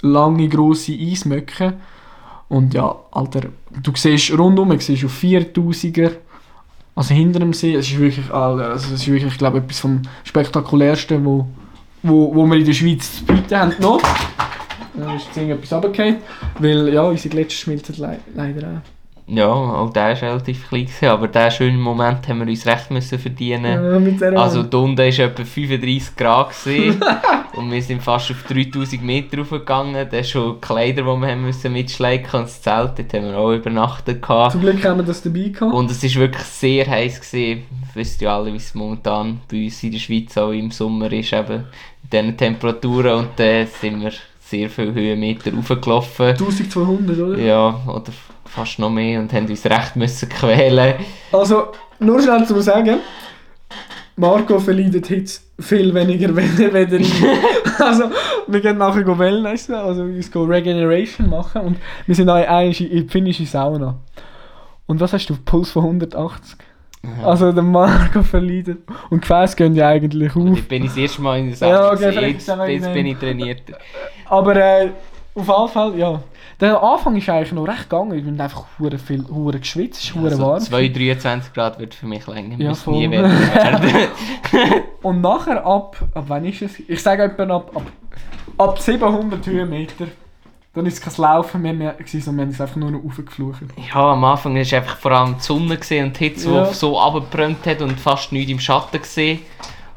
lange grosse Eismöcke. Und ja, Alter, du siehst rundum, du siehst auf 4000er, also hinter dem See, es ist wirklich, Alter, also es ist wirklich, ich glaube, etwas vom spektakulärsten, wo, wo, wo wir in der Schweiz zu bieten haben noch. Ja, ist jetzt irgendetwas runtergefallen, weil ja, unsere Gletscher schmilzen le leider auch. Ja, auch der war relativ klein, gewesen, aber diesen schönen Moment haben wir uns recht müssen verdienen. Ja, Also die unten war etwa 35 Grad gewesen, und wir sind fast auf 3000 Meter raufgegangen. Da schon Kleider, die wir haben müssen mitschleichen und das Zelt, dort haben wir auch übernachtet. Gehabt. Zum Glück haben wir das dabei gehabt. Und es war wirklich sehr heiß. Gewesen. Wisst ja alle, wie es momentan bei uns in der Schweiz auch im Sommer ist, eben mit diesen Temperaturen. Und dann sind wir sehr viele Höhenmeter raufgelaufen. 1200, oder? Ja, oder fast noch mehr und haben uns recht müssen quälen. Also, nur schnell zu sagen, Marco verleidet Hitze viel weniger, wenn er weder ich. also, wir gehen nachher go Wellness, also uns go Regeneration machen und wir sind auch eigentlich in die finnische Sauna. Und was hast du? Puls von 180? Also der Marco verleidet. Und Gefäße gehen ja eigentlich Und auf. ich bin ich das erste Mal in der Ja, Sauna. okay, gewesen. vielleicht jetzt, jetzt in bin ich trainiert. Aber äh, auf jeden Fall, ja. Der Anfang ist eigentlich noch recht gegangen. Ich bin einfach hure viel hure geschwitzt, es ist hure Also warm. 2, 23 Grad wird für mich länger. Ja, voll. nie werden. Und nachher ab, ab wann ist es? Ich sage etwa ab, ab, ab 700 Höhenmeter. Dann ist es kein Laufen mehr, mehr gewesen, sondern wir haben es einfach nur noch raufgeflucht. ja, am Anfang war einfach vor allem die Sonne und die Hitze, Ja. die so abgebrannt hat und fast nichts im Schatten gesehen.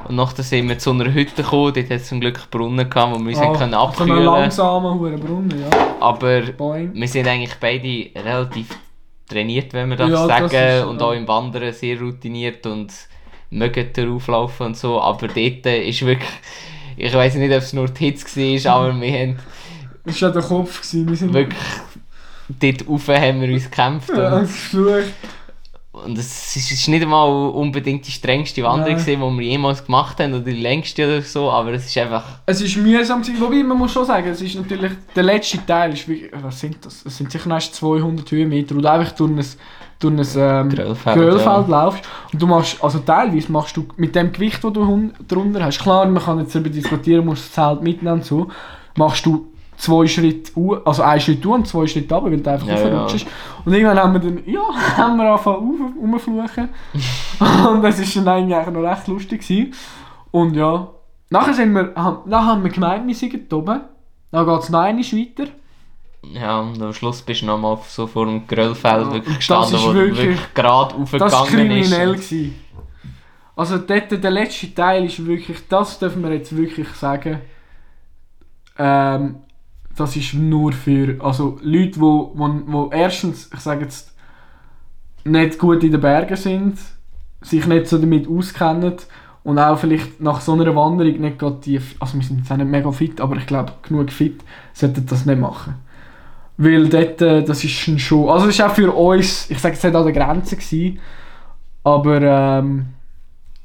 Und nachher sind wir zu einer Hütte gekommen, dort hat es zum Glück Brunnen gehabt, wo wir uns haben können abkühlen langsamen hure Brunnen, ja. Aber Boing. wir sind eigentlich beide relativ trainiert, wenn man das Ja, das sagen. ist- und ja. auch im Wandern sehr routiniert und mögen darauf laufen und so. Aber dort ist wirklich, ich weiß nicht, ob es nur die Hitze war, aber wir haben Das war ja der Kopf. Gewesen. Wir sind wirklich dort rauf haben wir uns gekämpft. Ja, Und, das. Und es ist- nicht einmal unbedingt die strengste Wanderung, gewesen, die wir jemals gemacht haben oder die längste oder so, aber es ist einfach, Es ist mühsam gewesen, wobei man muss schon sagen, es ist natürlich, der letzte Teil ist wirklich, was sind das? Es sind sicher erst 200 Höhenmeter, wo du einfach durch ein, durch ein ähm, Grölfeld, Grölfeld laufst. Und du machst, also teilweise machst du mit dem Gewicht, das du drunter hast, klar, man kann jetzt darüber diskutieren, musst das Zelt mitnehmen und so, machst du zwei Schritte, u- also einen Schritt hoch und zwei Schritte runter, weil du einfach Ja, raufrutschst. Und irgendwann haben wir dann, ja, haben wir angefangen rumfluchen. und das ist dann eigentlich noch recht lustig gewesen. Und ja, nachher sind wir, haben, nachher haben wir gemeint, wir sind oben. Dann geht es noch einmal weiter. Ja, und am Schluss bist du nochmal so vor dem Grillfeld Ja, wirklich das gestanden, ist wo wirklich- wirklich gerade Das war aufgegangen ist. kriminell. Gewesen. Also dort, der letzte Teil ist wirklich, das dürfen wir jetzt wirklich sagen, ähm, das ist nur für also Leute, wo, wo, wo erstens, ich sage jetzt, nicht gut in den Bergen sind, sich nicht so damit auskennen und auch vielleicht nach so einer Wanderung nicht gerade die, also wir sind jetzt auch nicht mega fit, aber ich glaube genug fit, sollten das nicht machen. Weil dort, äh, das ist schon, also es ist auch für uns, ich sage jetzt nicht an der Grenze gewesen, aber ähm,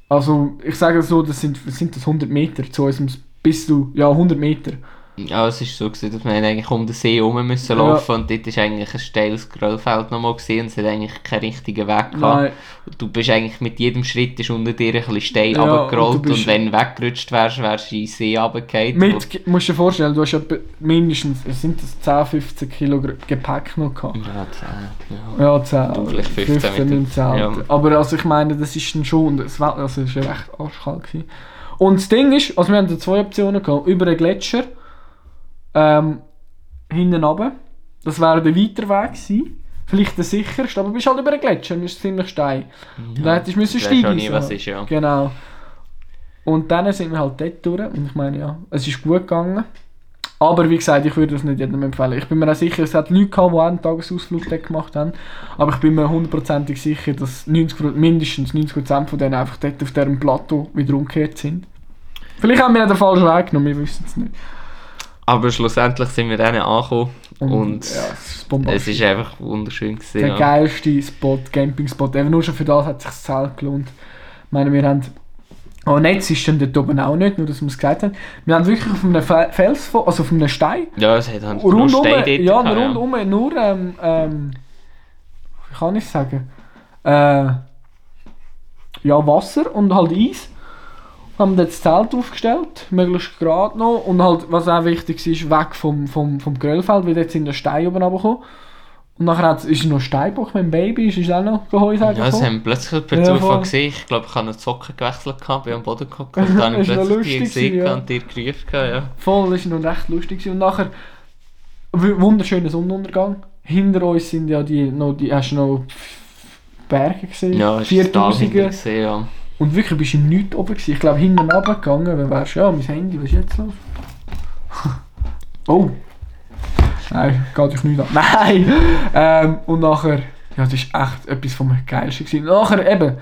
also ich sage so, das sind, sind das 100 Meter zu unserem, bis du, ja 100 Meter. Ja, es ist so gewesen, dass wir eigentlich um den See herum müssen Ja. laufen und dort ist eigentlich ein steiles Grillfeld nochmal gesehen und es hat eigentlich keinen richtigen Weg gehabt. Du bist eigentlich mit jedem Schritt ist unter dir ein bisschen steil Ja, runtergerollt und und, wenn du weggerutscht wärst, wärst du in den See runtergefallen. mit, musst dir vorstellen, du hast etwa mindestens, sind das 10, 15 Kilo Gepäck noch gehabt. Ja, zehn, ja. Ja, 10, Du vielleicht 15 15 mit dem- Zelt. ja. Aber also ich meine, das ist dann schon, das war, also es war ja recht arschkalt. Gewesen. Und das Ding ist, also wir haben da zwei Optionen gehabt. Über einen Gletscher, ähm, hinten runter. Das wäre der weiter Weg gewesen. Vielleicht der sicherste, aber du bist halt über einen Gletscher, du bist ziemlich steil. Und dann hättest du müssen steigen. nie, was ist, ja. Genau. Und dann sind wir halt dort durch und ich meine, ja, es ist gut gegangen. Aber wie gesagt, ich würde das nicht jedem empfehlen. Ich bin mir auch sicher, es hat Leute gehabt, die auch einen Tagesausflug dort gemacht haben. Aber ich bin mir hundertprozentig sicher, dass 90, Pro- mindestens 90% von denen einfach dort auf diesem Plateau wieder umgekehrt sind. Vielleicht haben wir den falschen Weg genommen, wir wissen es nicht. Aber schlussendlich sind wir dann angekommen und, ja, es ist ist einfach wunderschön gewesen. der Ja. geilste Spot, Campingspot. Eben nur schon für das hat sich das Zelt gelohnt. Ich meine, wir haben. Oh, Netz ist dann dort oben auch nicht, nur dass wir es gesagt haben. Wir haben wirklich auf einem Fe- Fels, also auf einem Stein, ja, es hat halt nur rundum, Steine dort ja, ja. rundum nur, ähm, ähm, wie kann ich sagen, äh, ja, Wasser und halt Eis. Haben dort das Zelt aufgestellt, möglichst gerade noch. Und halt, was auch wichtig ist, weg vom, vom, vom Grillfeld, weil dort sind der Steine oben runtergekommen. Und nachher ist noch Steinbock mit dem Baby, ist auch noch Gehäuse Ja, sie haben plötzlich per Zufall gesehen. Ich glaube, ich habe eine Socke gewechselt, gehabt, bin am Boden geguckt und dann habe ich Ist noch plötzlich die gesehen ja. und dir gerufen. Ja. Voll, das war noch recht lustig. Und nachher, wunderschöner Sonnenuntergang. Hinter uns sind ja die, noch, die hast du noch Berge gesehen, Ja, ist hinten 4000er. gesehen, ja. Und wirklich bist du im Nichts oben gewesen. Ich glaube, hinten runtergegangen, dann wärst du, ja, mein Handy, was ist jetzt los? oh! Nein, geht dich nicht an. Nein! ähm, und nachher, ja, das ist echt etwas vom Geilsten gewesen. Nachher eben,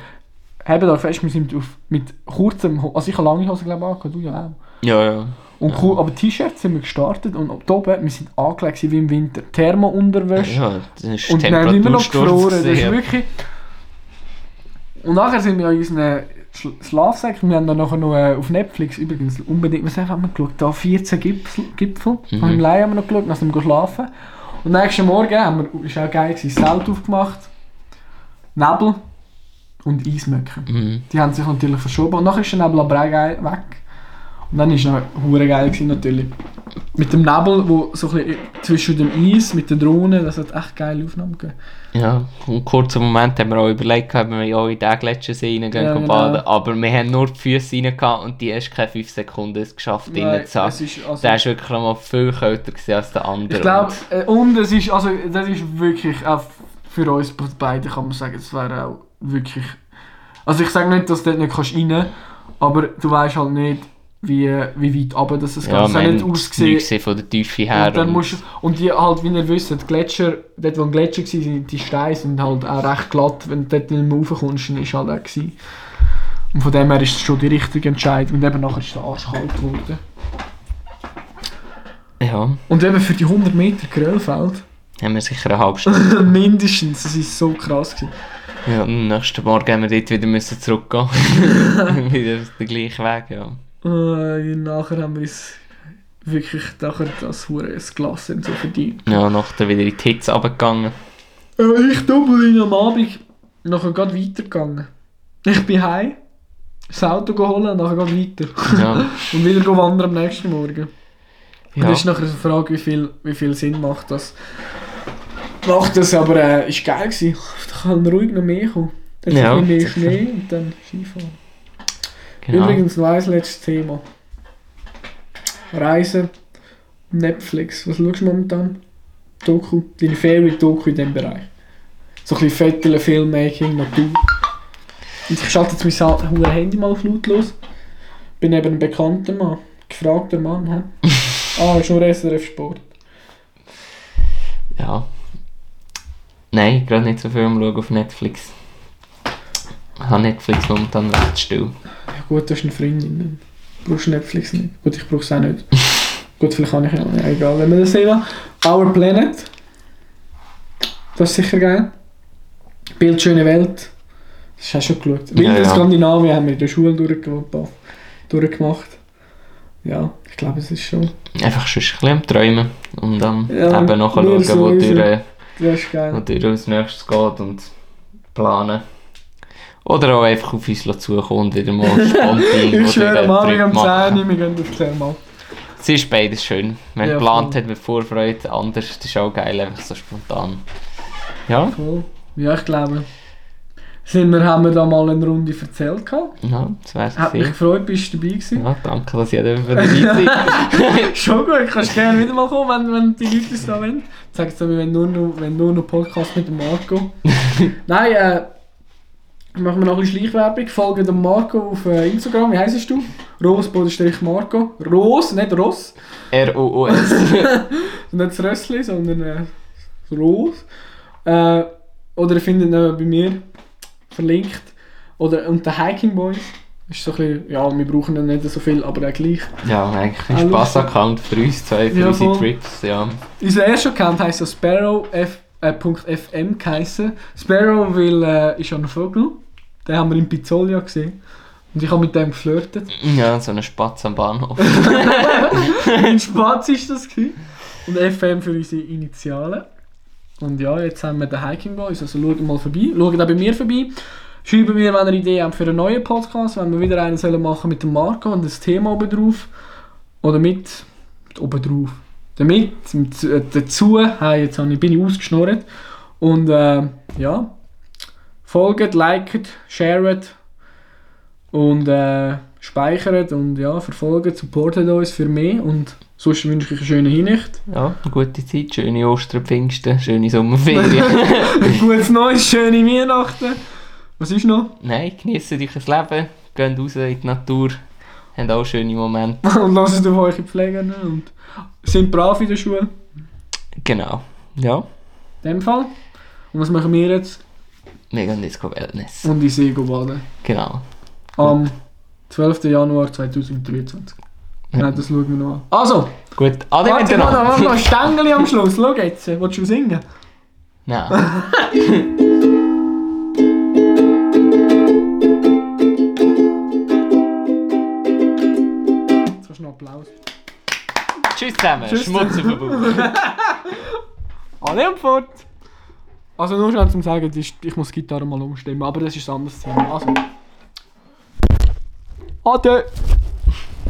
haben da fest, wir sind auf, mit kurzem, also ich habe lange Hosen glaube ich du ja auch. Ja, ja. Und cool, aber T-Shirts sind wir gestartet und da oben, wir sind angelegt wie im Winter. Thermo-Unterwäsche. Ja, das ist Und wir haben immer noch gefroren. Das ist wirklich... Und nachher sind wir in unseren Schla- Schlafsäcken. Wir haben dann nachher noch äh, auf Netflix übrigens unbedingt, was haben wir geschaut? Da 14 Gipfel. Gipfel. Mhm. Haben im Leih haben wir noch geschaut, dann sind wir schlafen. Und nächsten Morgen haben wir, ist auch geil gewesen, Zelt aufgemacht. Nebel und Eismöcken. Mhm. Die haben sich natürlich verschoben. Und nachher ist der Nebel aber auch geil weg. Und dann war es hure geil gewesen, natürlich. Mit dem Nebel, wo so ein zwischen dem Eis, mit den Drohnen, das hat echt geile Aufnahmen gegeben. Ja, einen Moment haben wir auch überlegt, ob wir ja in den Gletschersee reingehen Ja, genau. baden. Aber wir haben nur die Füße rein gehabt und die hast keine 5 Sekunden es geschafft, es ist, also, Der war wirklich mal viel kälter als der andere. ich glaube, äh, und es ist, also, das ist wirklich auch für uns beide, kann man sagen, es wäre auch wirklich, also ich sage nicht, dass du dort nicht kannst rein aber du weißt halt nicht, wie, wie weit runter das ja, hat haben nicht gesehen von der Tiefe her. Und dann und- musst und die halt, wie ihr wisst, die Gletscher, dort wo ein Gletscher war, sind die Steine sind halt auch recht glatt. Wenn du dort nicht mehr raufkommst, dann ist halt auch gewesen. Und von dem her ist es schon die richtige Entscheidung. Und eben nachher ist es arschkalt geworden. ja, Und eben für die 100 Meter Grillfeld, haben wir sicher eine halbe Stunde. mindestens, das ist so krass gewesen. ja, am nächsten Morgen haben wir dort wieder müssen zurückgehen. wieder den gleichen Weg, ja. Äh, nachher haben wir uns wirklich nachher das hure Glas und so verdient. Ja, nachher wieder in die Hitze runtergegangen. Äh, ich doppel am Abend nachher gerade weitergegangen. Ich bin heim, das Auto geholt und nachher gerade weiter. Ja. Und wieder wandern am nächsten Morgen. Und das ist nachher eine Frage, wie viel, wie viel Sinn macht das. Macht das, aber äh, ist geil gewesen. Da kann ruhig noch mehr kommen. Dann Ja. ja. mehr Schnee und dann Skifahren. Genau. Übrigens noch ein letztes Thema. Reisen, Netflix. Was schaust du momentan? Doku? Deine Favorite-Doku in diesem Bereich? So ein bisschen Fettel, Filmmaking, Natur. Und ich schalte jetzt mein Handy mal auf lautlos. Bin eben ein bekannter Mann. Gefragter Mann, hä? ah, ist nur SRF Sport. Ja. Nein, gerade nicht so viel am Schauen auf Netflix. Ich habe Netflix momentan recht still. Ja gut, du hast eine Freundin. Dann brauchst du Netflix nicht. Gut, ich brauche es auch nicht. gut, vielleicht kann ich ja. ja egal, wenn wir das sehen. Our Planet. Das ist sicher geil. Bildschöne Welt. Das hast du schon geschaut. Ja, Wilde ja. Skandinavien haben wir in der Schule durchge- durchgemacht. Ja, ich glaube, es ist schon. Einfach schon ein bisschen am Träumen und am Ja, eben nachschauen, nur wo durch, Das ist wo durch als nächstes geht und planen. Oder auch einfach auf uns zukommen und wieder mal spontan Ich schwöre, Abend um 10 machen. Uhr, wir gehen auf 10 Mal. Es ist beides schön. Wenn Ja, man geplant voll. hat mit Vorfreude, anders, das ist auch geil, einfach so spontan. Ja, Voll. Ja, ich glaube. Sind wir, haben wir da mal eine Runde erzählt gehabt? ja das wär's Hat mich gefreut, bist du dabei gewesen. Ja, danke, dass ihr dabei seid. Schon gut, kannst gerne wieder mal kommen, wenn, wenn die Leute es da wollen. Sag so, wie wenn nur noch, wenn nur noch Podcast mit dem Marco. Nein, äh, machen wir noch ein bisschen Schleichwerbung. Folge dem Marco auf äh, Instagram. Wie heisst du? Ros-Marco. Ros, nicht Ross. R-O-O-S. Nicht das Rössli, sondern äh, Ros. Äh, oder ihr findet ihn bei mir verlinkt. Oder und der Hiking Boys. Ist so ein bisschen, ja, wir brauchen ihn nicht so viel, aber auch gleich. ja, eigentlich ein Spaß-Account für uns zwei, für Ja, unsere. Trips. Ja. Unser erster Account heisst ja Sparrow F, äh, .fm geheissen. Sparrow weil, äh, ist ja ein Vogel. Den haben wir in Pizzolia gesehen. Und ich habe mit dem geflirtet. ja, so ein Spatz am Bahnhof. in Spatz ist das gewesen. Und FM für unsere Initialen. Und ja, jetzt haben wir den Hiking Boys. Also schaut mal vorbei. Schaut auch bei mir vorbei. Schreibt mir, wenn ihr Ideen habt für einen neuen Podcast. Wenn wir wieder einen sollen machen mit dem Marco und das Thema oben drauf. Oder mit. mit oben drauf. Damit, mit, äh, dazu. Jetzt bin ich ausgeschnurrt. Und äh, ja. Folgt, liket, sharet. Und äh, speichert und ja, verfolgt, supportet uns für mehr. Und sonst wünsche ich euch eine schöne Hinricht. Ja, eine gute Zeit, schöne Ostern, Pfingsten, schöne Sommerferien. Gutes Neues, schöne Weihnachten. Was ist noch? Nein, genießt euch ein Leben, geht raus in die Natur, habt auch schöne Momente. und lasst auf eure Pfleger und sind brav in der Schule. Genau. Ja, In dem Fall. Und was machen wir jetzt? wir gehen jetzt Wellness. Und in See baden. Genau. Am 12. Januar 2023. Nein, das schauen wir noch an. Also, Gut, ade warte, warte, warte, noch ein Stängeli am Schluss. Schau jetzt. Willst du singen? Nein. Tschüss zusammen, Tschüss. Schmutz auf den Bauch. Alle und fort! Also nur schnell zum Sagen, ist- ich muss die Gitarre mal umstimmen, aber das ist ein anderes Thema. Also. Ade!